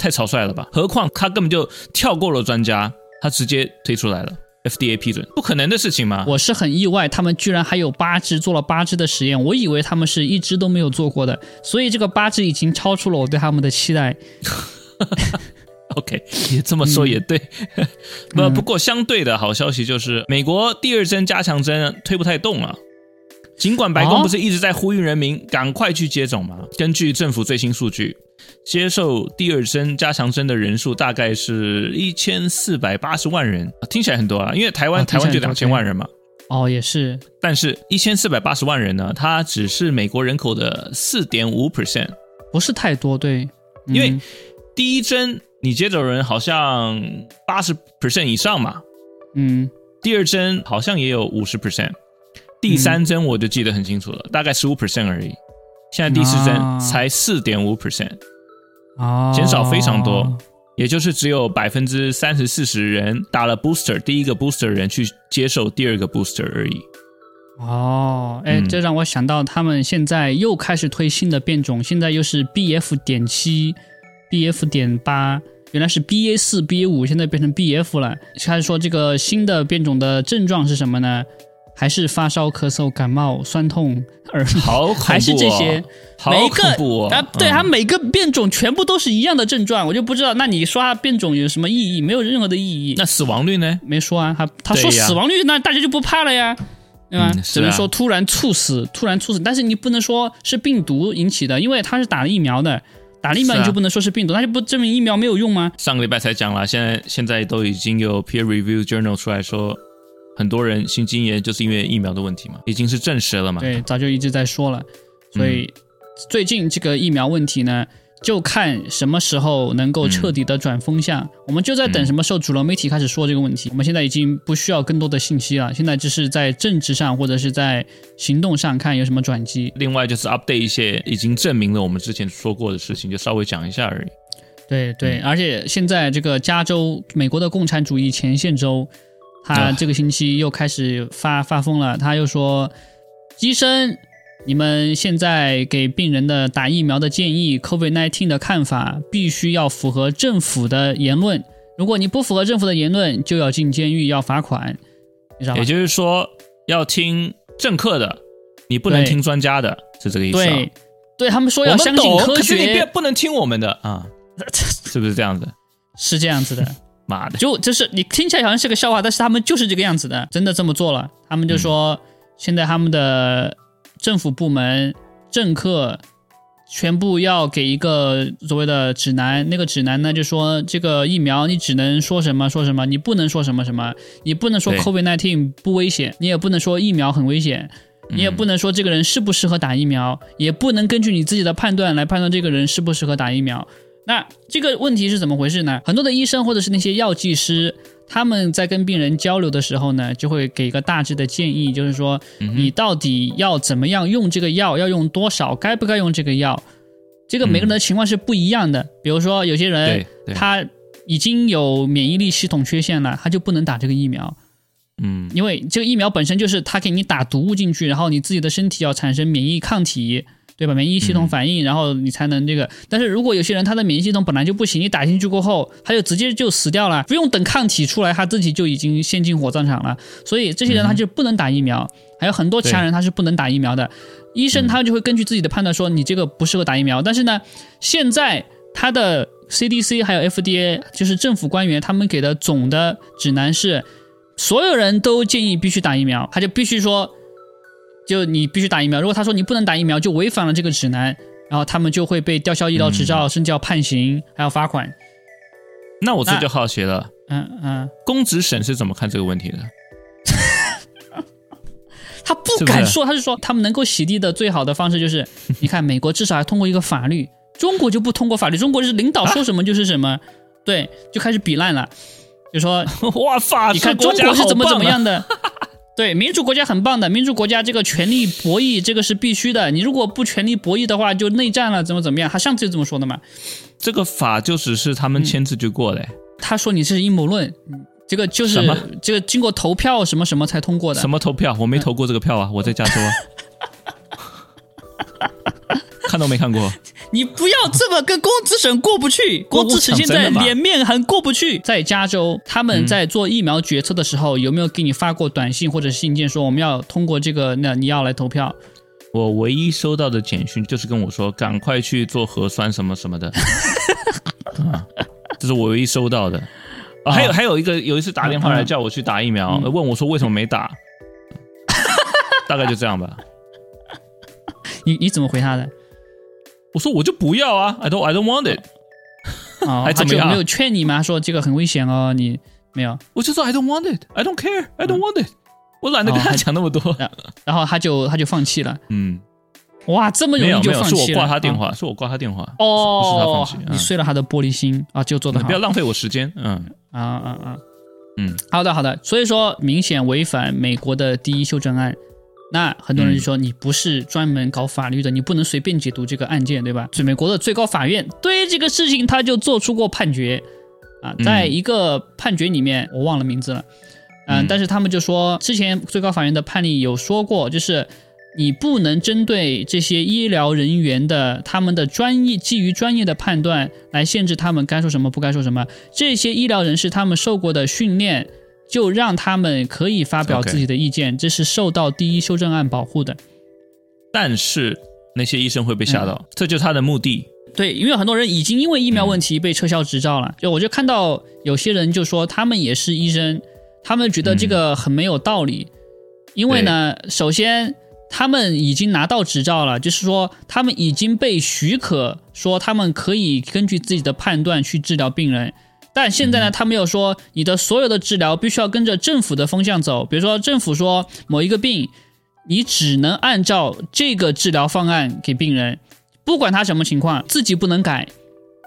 太草率了吧？何况他根本就跳过了专家，他直接推出来了。FDA 批准，不可能的事情吗？我是很意外，他们居然还有八只做了八只的实验，我以为他们是一只都没有做过的，所以这个八只已经超出了我对他们的期待。OK，也这么说也对。不不过相对的好消息就是，美国第二针加强针推不太动了。尽管白宫不是一直在呼吁人民赶快去接种吗？根据政府最新数据。接受第二针加强针的人数大概是一千四百八十万人，听起来很多啊，因为台湾台湾就两千万人嘛。哦，也是。但是，一千四百八十万人呢，它只是美国人口的四点五 percent，不是太多。对，因为第一针你接种人好像八十 percent 以上嘛。嗯。第二针好像也有五十 percent，第三针我就记得很清楚了，大概十五 percent 而已。现在第四针才四点五 percent。哦，减少非常多，也就是只有百分之三十四十人打了 booster，第一个 booster 人去接受第二个 booster 而已。哦，哎，这让我想到他们现在又开始推新的变种，现在又是 BF 点七、BF 点八，原来是 BA 四、BA 五，现在变成 BF 了。开始说这个新的变种的症状是什么呢？还是发烧、咳嗽、感冒、酸痛、耳 好 还是这些？每一个啊，对它每个变种全部都是一样的症状，我就不知道。那你说它变种有什么意义？没有任何的意义。那死亡率呢？没说啊，他他说死亡率，那大家就不怕了呀，对吧？只能说突然猝死，突然猝死。但是你不能说是病毒引起的，因为他是打了疫苗的，打了疫苗你就不能说是病毒，那就不证明疫苗没有用吗？上个礼拜才讲了，现在现在都已经有 peer review journal 出来说。很多人心肌炎就是因为疫苗的问题嘛，已经是证实了嘛。对，早就一直在说了。所以最近这个疫苗问题呢，就看什么时候能够彻底的转风向。我们就在等什么时候主流媒体开始说这个问题。我们现在已经不需要更多的信息了，现在只是在政治上或者是在行动上看有什么转机。另外就是 update 一些已经证明了我们之前说过的事情，就稍微讲一下而已。对对，而且现在这个加州，美国的共产主义前线州。他这个星期又开始发发疯了，他又说：“医生，你们现在给病人的打疫苗的建议，COVID-19 的看法必须要符合政府的言论。如果你不符合政府的言论，就要进监狱，要罚款。也就是说，要听政客的，你不能听专家的，是这个意思。对，对他们说要相信科学，你别不能听我们的啊，是不是这样子？是这样子的。”妈的，就就是你听起来好像是个笑话，但是他们就是这个样子的，真的这么做了。他们就说，现在他们的政府部门、政客全部要给一个所谓的指南，那个指南呢就说，这个疫苗你只能说什么说什么，你不能说什么什么，你不能说 COVID-19 不危险，你也不能说疫苗很危险，你也不能说这个人适不适合打疫苗，也不能根据你自己的判断来判断这个人适不适合打疫苗。那这个问题是怎么回事呢？很多的医生或者是那些药剂师，他们在跟病人交流的时候呢，就会给一个大致的建议，就是说你到底要怎么样用这个药，要用多少，该不该用这个药。这个每个人的情况是不一样的。比如说有些人他已经有免疫力系统缺陷了，他就不能打这个疫苗。嗯，因为这个疫苗本身就是他给你打毒物进去，然后你自己的身体要产生免疫抗体。对吧？免疫系统反应，然后你才能这个。但是如果有些人他的免疫系统本来就不行，你打进去过后，他就直接就死掉了，不用等抗体出来，他自己就已经先进火葬场了。所以这些人他就不能打疫苗。还有很多其他人他是不能打疫苗的。医生他就会根据自己的判断说你这个不适合打疫苗。但是呢，现在他的 CDC 还有 FDA 就是政府官员他们给的总的指南是，所有人都建议必须打疫苗，他就必须说。就你必须打疫苗，如果他说你不能打疫苗，就违反了这个指南，然后他们就会被吊销医疗执照，甚至要判刑，还要罚款。那我这就好奇了，嗯嗯，公职审是怎么看这个问题的？他不敢说，他就说他们能够洗地的最好的方式就是，你看美国至少还通过一个法律，中国就不通过法律，中国是领导说什么就是什么，对，就开始比烂了，就说 哇，法你看中国是怎么怎么样的。对，民主国家很棒的，民主国家这个权力博弈，这个是必须的。你如果不权力博弈的话，就内战了，怎么怎么样？他上次就这么说的嘛。这个法就只是他们签字就过嘞。他说你是阴谋论，这个就是什么这个经过投票什么什么才通过的。什么投票？我没投过这个票啊，我在加州啊。看都没看过，你不要这么跟公资省过不去，公资省现在脸面很过不去。在加州，他们在做疫苗决策的时候，有没有给你发过短信或者信件说我们要通过这个？那你要来投票？我唯一收到的简讯就是跟我说赶快去做核酸什么什么的，啊，这是我唯一收到的。啊，还有还有一个有一次打电话来叫我去打疫苗，问我说为什么没打，大概就这样吧。你你怎么回他的？我说我就不要啊，I don't I don't want it。哦，还怎么样？没有劝你吗？说这个很危险哦，你没有？我就说 I don't want it，I don't care，I don't want it。我懒得跟他讲那么多。然后他就他就放弃了。嗯，哇，这么容易就放弃了？是我挂他电话，是我挂他电话。哦，不是他放弃。你碎了他的玻璃心啊，就做的好。不要浪费我时间。嗯啊啊啊，嗯，好的好的。所以说，明显违反美国的第一修正案。那很多人就说你不是专门搞法律的，你不能随便解读这个案件，对吧？美国的最高法院对这个事情他就做出过判决，啊，在一个判决里面我忘了名字了，嗯，但是他们就说之前最高法院的判例有说过，就是你不能针对这些医疗人员的他们的专业基于专业的判断来限制他们该说什么不该说什么，这些医疗人士他们受过的训练。就让他们可以发表自己的意见，这是受到第一修正案保护的。但是那些医生会被吓到，这就是他的目的。对，因为很多人已经因为疫苗问题被撤销执照了。就我就看到有些人就说他们也是医生，他们觉得这个很没有道理。因为呢，首先他们已经拿到执照了，就是说他们已经被许可，说他们可以根据自己的判断去治疗病人。但现在呢，他没有说你的所有的治疗必须要跟着政府的风向走。比如说，政府说某一个病，你只能按照这个治疗方案给病人，不管他什么情况，自己不能改。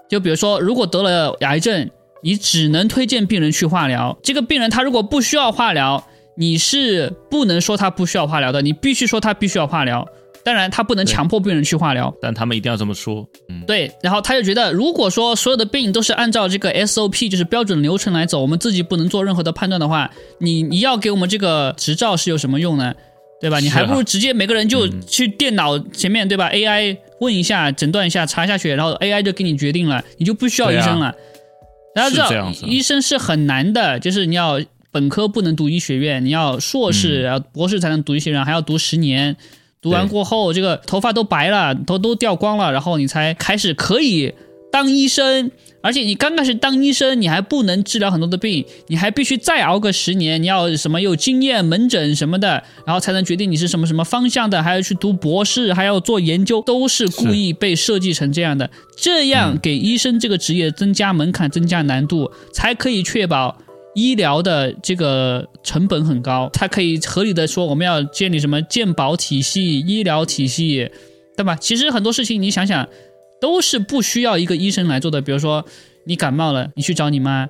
就比如说，如果得了癌症，你只能推荐病人去化疗。这个病人他如果不需要化疗，你是不能说他不需要化疗的，你必须说他必须要化疗。当然，他不能强迫病人去化疗，但他们一定要这么说。嗯，对。然后他就觉得，如果说所有的病都是按照这个 SOP，就是标准流程来走，我们自己不能做任何的判断的话，你你要给我们这个执照是有什么用呢？对吧？你还不如直接每个人就去电脑前面，对吧？AI 问一下，诊断一下，查一下血，然后 AI 就给你决定了，你就不需要医生了。大家知道，医生是很难的，就是你要本科不能读医学院，你要硕士、然后博士才能读医学院，还要读十年。读完过后，这个头发都白了，头都掉光了，然后你才开始可以当医生。而且你刚开始当医生，你还不能治疗很多的病，你还必须再熬个十年，你要什么有经验门诊什么的，然后才能决定你是什么什么方向的，还要去读博士，还要做研究，都是故意被设计成这样的，这样给医生这个职业增加门槛、增加难度，才可以确保。医疗的这个成本很高，它可以合理的说我们要建立什么健保体系、医疗体系，对吧？其实很多事情你想想，都是不需要一个医生来做的。比如说你感冒了，你去找你妈，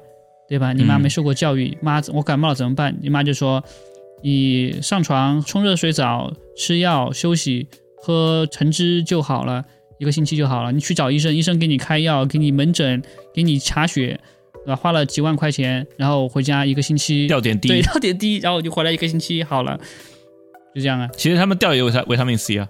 对吧？你妈没受过教育，妈我感冒了怎么办？你妈就说你上床冲热水澡、吃药、休息、喝橙汁就好了，一个星期就好了。你去找医生，医生给你开药，给你门诊，给你查血。啊，花了几万块钱，然后回家一个星期吊点滴，对，吊点滴，然后我就回来一个星期好了，就这样啊。其实他们吊也有维维他命 C 啊，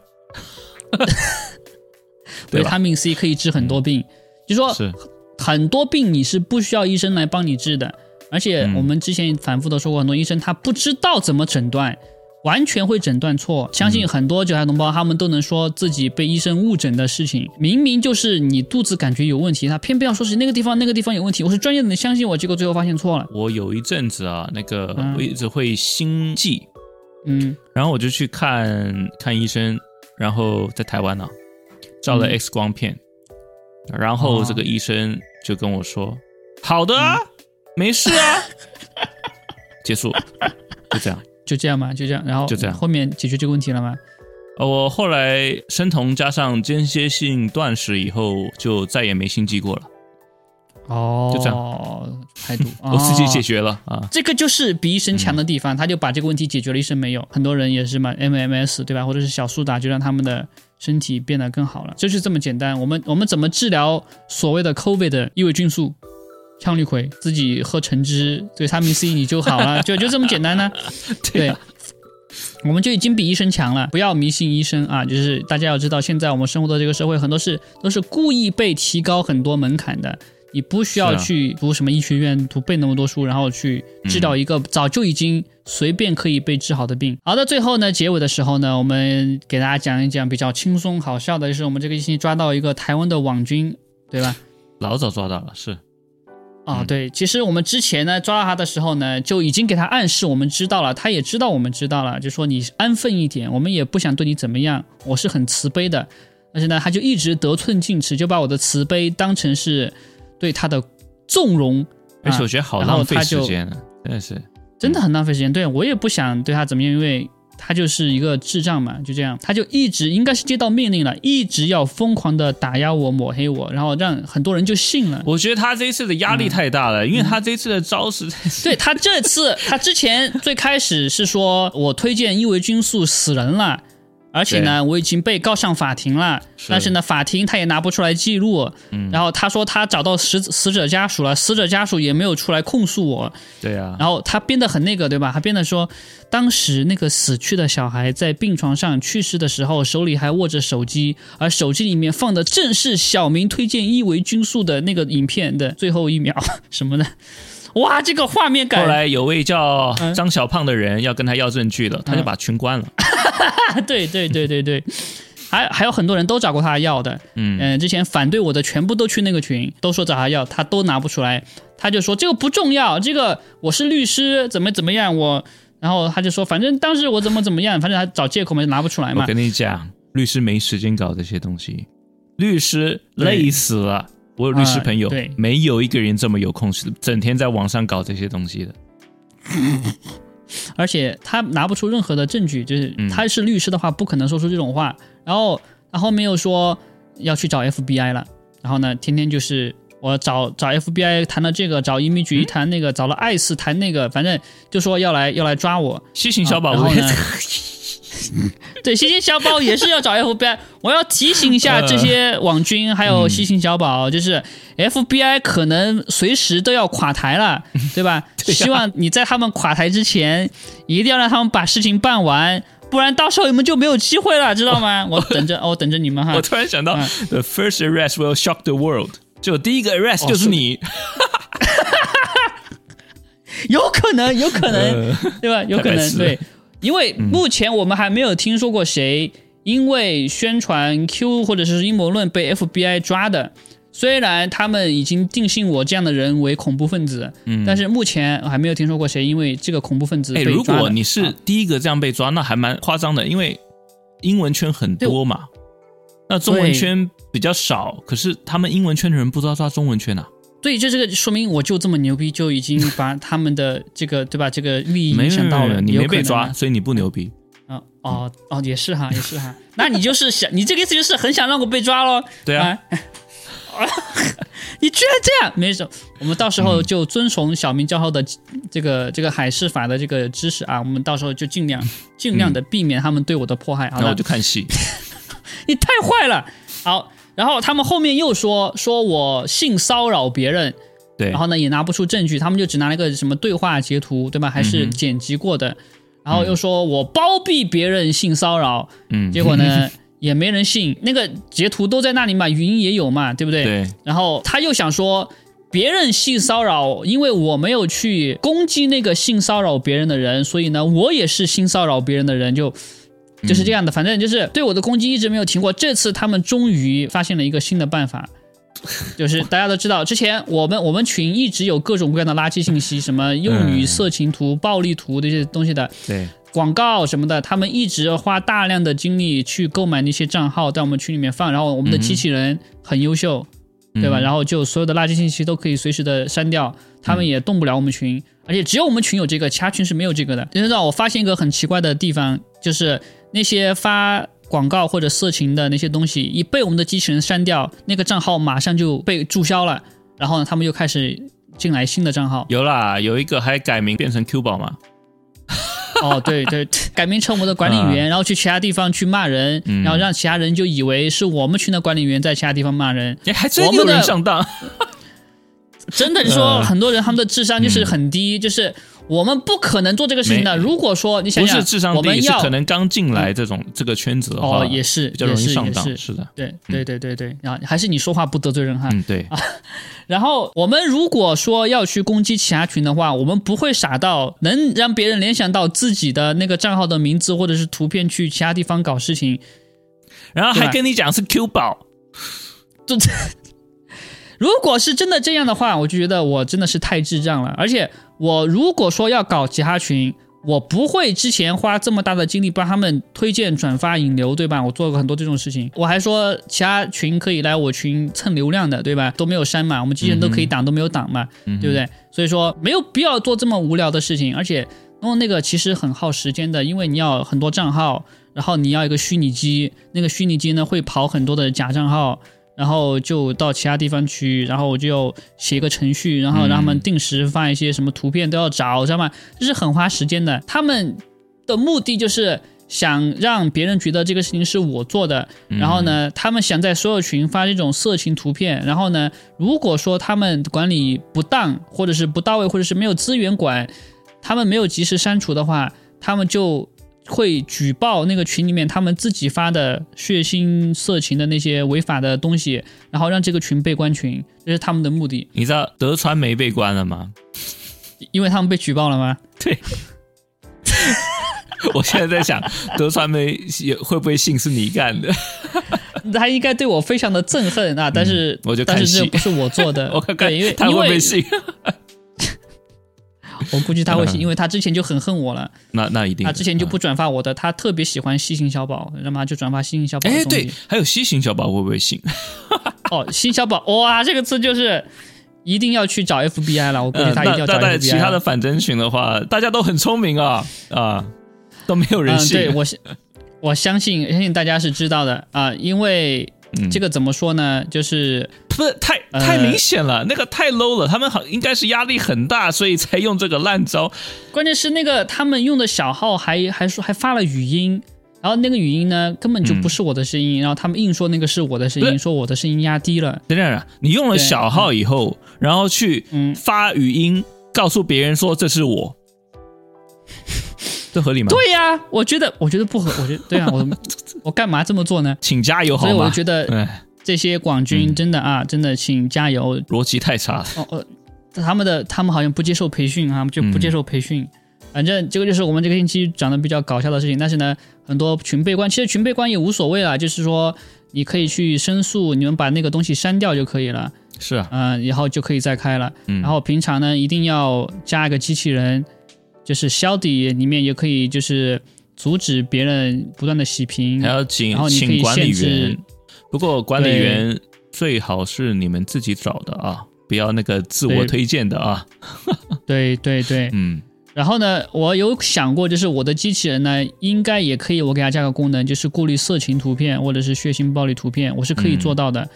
维他命 C 可以治很多病，就说是。很多病你是不需要医生来帮你治的，而且我们之前反复的说过，很多医生他不知道怎么诊断。完全会诊断错，相信很多韭菜同胞他们都能说自己被医生误诊的事情，明明就是你肚子感觉有问题，他偏偏要说是那个地方那个地方有问题。我是专业的，你相信我，结果最后发现错了。我有一阵子啊，那个我一直会心悸，嗯，然后我就去看看医生，然后在台湾呢照了 X 光片，然后这个医生就跟我说：“好的啊，没事啊。”结束，就这样。就这样吗？就这样，然后就这样，后面解决这个问题了吗？呃，我后来生酮加上间歇性断食以后，就再也没心悸过了。哦，就这样排毒，我自己解决了啊。这个就是比医生强的地方，他就把这个问题解决了，医生没有。很多人也是嘛，MMS 对吧，或者是小苏打，就让他们的身体变得更好了，就是这么简单。我们我们怎么治疗所谓的 COVID 的异维菌素？羟氯喹，自己喝橙汁，维他命 C 你就好了，就就这么简单呢。对，我们就已经比医生强了。不要迷信医生啊！就是大家要知道，现在我们生活的这个社会，很多事都是故意被提高很多门槛的。你不需要去读什么医学院，读背那么多书，然后去治疗一个早就已经随便可以被治好的病。好的，最后呢，结尾的时候呢，我们给大家讲一讲比较轻松好笑的，就是我们这个星期抓到一个台湾的网军，对吧？老早抓到了，是。啊，对，其实我们之前呢抓到他的时候呢，就已经给他暗示，我们知道了，他也知道我们知道了，就说你安分一点，我们也不想对你怎么样，我是很慈悲的。但是呢，他就一直得寸进尺，就把我的慈悲当成是对他的纵容，而且我觉得好浪费时间，真的是，真的很浪费时间。对我也不想对他怎么样，因为。他就是一个智障嘛，就这样，他就一直应该是接到命令了，一直要疯狂的打压我、抹黑我，然后让很多人就信了。我觉得他这一次的压力太大了，因为他这一次的招式，对他这次，他之前最开始是说我推荐伊维菌素死人了。而且呢，我已经被告上法庭了，但是呢，法庭他也拿不出来记录。嗯，然后他说他找到死死者家属了，死者家属也没有出来控诉我。对啊。然后他编得很那个，对吧？他编的说，当时那个死去的小孩在病床上去世的时候，手里还握着手机，而手机里面放的正是小明推荐伊维菌素的那个影片的最后一秒 什么的。哇，这个画面感。后来有位叫张小胖的人要跟他要证据了，他就把群关了。对对对对对，还还有很多人都找过他要的。嗯嗯，之前反对我的全部都去那个群，都说找他要，他都拿不出来。他就说这个不重要，这个我是律师，怎么怎么样我。然后他就说，反正当时我怎么怎么样，反正他找借口嘛，拿不出来嘛。我跟你讲，律师没时间搞这些东西，律师累死了。我有律师朋友，对没有一个人这么有空，是整天在网上搞这些东西的。而且他拿不出任何的证据，就是他是律师的话，不可能说出这种话。然后他后面又说要去找 FBI 了，然后呢，天天就是我找找 FBI 谈了这个，找移民局谈那个，找了艾斯谈那个，反正就说要来要来抓我，西行小宝。对，西星小宝也是要找 FBI。我要提醒一下这些网军，还有西星小宝，就是 FBI 可能随时都要垮台了，对吧？希望你在他们垮台之前，一定要让他们把事情办完，不然到时候你们就没有机会了，知道吗？我等着，我等着你们哈。我突然想到，The first arrest will shock the world，就第一个 arrest 就是你，有可能，有可能，对吧？有可能，对。因为目前我们还没有听说过谁因为宣传 Q 或者是阴谋论被 FBI 抓的。虽然他们已经定性我这样的人为恐怖分子，嗯，但是目前还没有听说过谁因为这个恐怖分子被抓。如果你是第一个这样被抓，那还蛮夸张的，因为英文圈很多嘛，那中文圈比较少。可是他们英文圈的人不知道抓中文圈啊。对，就这个说明我就这么牛逼，就已经把他们的这个对吧，这个利益影响到了。你没被抓，所以你不牛逼。啊哦哦，也是哈，也是哈。那你就是想，你这个意思就是很想让我被抓喽？对啊。啊 你居然这样，没事，我们到时候就遵从小明教授的这个这个海事法的这个知识啊，我们到时候就尽量尽量的避免他们对我的迫害。那我就看戏。你太坏了，好。然后他们后面又说说我性骚扰别人，对，然后呢也拿不出证据，他们就只拿了个什么对话截图，对吧？还是剪辑过的，然后又说我包庇别人性骚扰，嗯，结果呢 也没人信，那个截图都在那里嘛，语音也有嘛，对不对？对。然后他又想说别人性骚扰，因为我没有去攻击那个性骚扰别人的人，所以呢我也是性骚扰别人的人，就。就是这样的，反正就是对我的攻击一直没有停过。这次他们终于发现了一个新的办法，就是大家都知道，之前我们我们群一直有各种各样的垃圾信息，什么幼女色情图、暴力图这些东西的，对广告什么的，他们一直花大量的精力去购买那些账号，在我们群里面放，然后我们的机器人很优秀，对吧？然后就所有的垃圾信息都可以随时的删掉，他们也动不了我们群，而且只有我们群有这个，其他群是没有这个的。知道我发现一个很奇怪的地方，就是。那些发广告或者色情的那些东西，一被我们的机器人删掉，那个账号马上就被注销了。然后呢，他们又开始进来新的账号。有啦，有一个还改名变成 Q 宝嘛，哦，对对，改名成我们的管理员，然后去其他地方去骂人，嗯然后让其他人就以为是我们群的管理员在其他地方骂人。哎，还真有我们的人上当。真的你说嗯很多人他们的智商就是很低，就是我们不可能做这个事情的。如果说你想不想，是智商低，是我们要可能刚进来这种这个圈子的话，哦，也是比较容易上当。是的，对对对对对，然后还是你说话不得罪人哈。嗯，对，然后我们如果说要去攻击其他群的话，我们不会傻到能让别人联想到自己的那个账号的名字或者是图片去其他地方搞事情。然后还跟你讲是 Q 宝，这 如果是真的这样的话，我就觉得我真的是太智障了。而且我如果说要搞其他群，我不会之前花这么大的精力帮他们推荐、转发、引流，对吧？我做过很多这种事情。我还说其他群可以来我群蹭流量的，对吧？都没有删嘛，我们机器人都可以挡，都没有挡嘛，嗯对不对？所以说没有必要做这么无聊的事情，而且弄那个其实很耗时间的，因为你要很多账号，然后你要一个虚拟机，那个虚拟机呢会跑很多的假账号。然后就到其他地方去，然后我就写一个程序，然后让他们定时发一些什么图片都要找，知道吗？这是很花时间的。他们的目的就是想让别人觉得这个事情是我做的，然后呢，他们想在所有群发这种色情图片，然后呢，如果说他们管理不当，或者是不到位，或者是没有资源管，他们没有及时删除的话，他们就会举报那个群里面他们自己发的血腥、色情的那些违法的东西，然后让这个群被关群，这是他们的目的。你知道德传媒被关了吗？因为他们被举报了吗？对。我现在在想，德传媒也会不会信是你干的？他应该对我非常的憎恨啊！但是、嗯我就看但是这不是我做的，我看看对，因为他会不会信？我估计他会信，嗯因为他之前就很恨我了，那那一定，他之前就不啊。转发我的，他特别喜欢西行小宝，那么他就转发西行小宝的哎，对，还有西行小宝会不会信？哦，新小宝，哇，这个词就是一定要去找 FBI 了，我估计嗯他一定要找 FBI 在其他的反侦群的话，大家都很聪明啊啊，都没有人嗯，信。对我相我相信相信大家是知道的啊、因为嗯这个怎么说呢，就是不是太呃太明显了，那个太 low 了。他们好应该是压力很大，所以才用这个烂招。关键是那个他们用的小号还还说还发了语音。然后那个语音呢，根本就不是我的声音，然后他们硬说那个是我的声音，说我的声音压低了。等等，你用了小号以后，然后去嗯发语音告诉别人说这是我，这合理吗？对呀、我觉得我觉得不合，我觉得对啊，我 我干嘛这么做呢？请加油好所以我觉得哎，这些广军嗯真的啊，真的请加油，逻辑太差了。哦哦，他们的他们好像不接受培训啊，就不接受培训。反正这个就是我们这个星期讲的比较搞笑的事情。但是呢，很多群被关，其实群被关也无所谓了，就是说你可以去申诉，你们把那个东西删掉就可以了，是啊，嗯、然后就可以再开了。嗯，然后平常呢，一定要加一个机器人，就是消底里面也可以就是阻止别人不断的洗屏还。要请请管理员，不过管理员最好是你们自己找的啊，不要那个自我推荐的啊。对对对，嗯然后呢，我有想过，就是我的机器人呢，应该也可以，我给它加个功能，就是过滤色情图片或者是血腥暴力图片，我是可以做到的。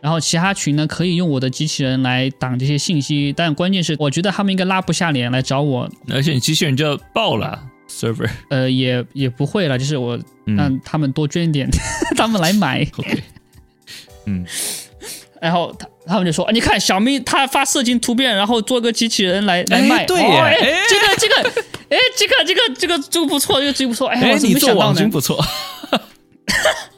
然后其他群呢，可以用我的机器人来挡这些信息，但关键是，我觉得他们应该拉不下脸来找我，而且你机器人就要爆了 server。呃，也也不会了，就是我嗯让他们多捐一点，他们来买。OK，嗯，然后他他们就说，啊你看小咪他发色情图片，然后做个机器人来来哎卖，对这个这个，哎，这个这个这个这个不错，这个这个不错，哎，哎我，怎你做么没想到呢？网军不错。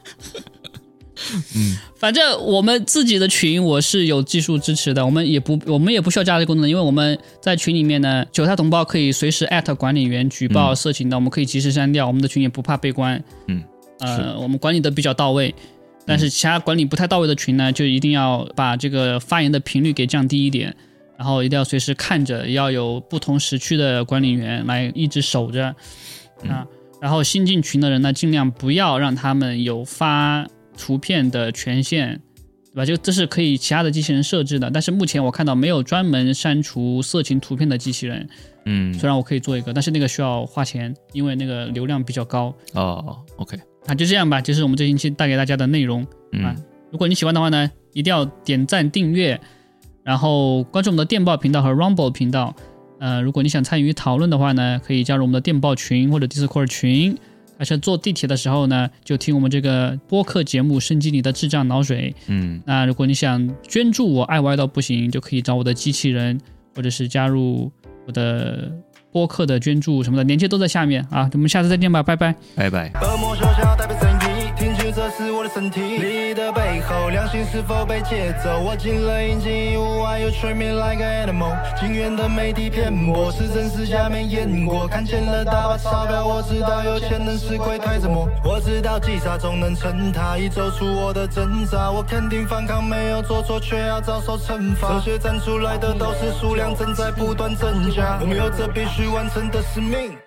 反正我们自己的群我是有技术支持的，我们也不我们也不需要加这个功能，因为我们在群里面呢，韭菜同胞可以随时艾特管理员举报色情的，我们可以及时删掉，我们的群也不怕被关。嗯，呃，我们管理的比较到位，但是其他管理不太到位的群呢，就一定要把这个发言的频率给降低一点，然后一定要随时看着，要有不同时区的管理员来一直守着啊。然后新进群的人呢，尽量不要让他们有发图片的权限，对吧？就这是可以其他的机器人设置的，但是目前我看到没有专门删除色情图片的机器人。嗯，虽然我可以做一个，但是那个需要花钱，因为那个流量比较高。哦，OK，那，就这样吧，这是我们这星期带给大家的内容。嗯啊，如果你喜欢的话呢，一定要点赞订阅，然后关注我们的电报频道和 Rumble 频道。呃，如果你想参与讨论的话呢，可以加入我们的电报群或者 Discord 群。而且坐地铁的时候呢，就听我们这个播客节目，升级你的智障脑水。嗯，那如果你想捐助我爱歪到不行，就可以找我的机器人，或者是加入我的播客的捐助什么的，链接都在下面啊。我们下次再见吧，拜拜。拜拜。是我的身体。利益的背后，良心是否被借走？我进了阴间义务，I you treat me like an animal。警员的媒体骗我，是真是假没验过。看见了大把钞票，我知道有钱能使鬼推着磨。我知道击杀总能成他，已走出我的挣扎。我肯定反抗没有做错，却要遭受惩罚。这些站出来的都是数量正在不断增加，我们有着必须完成的使命。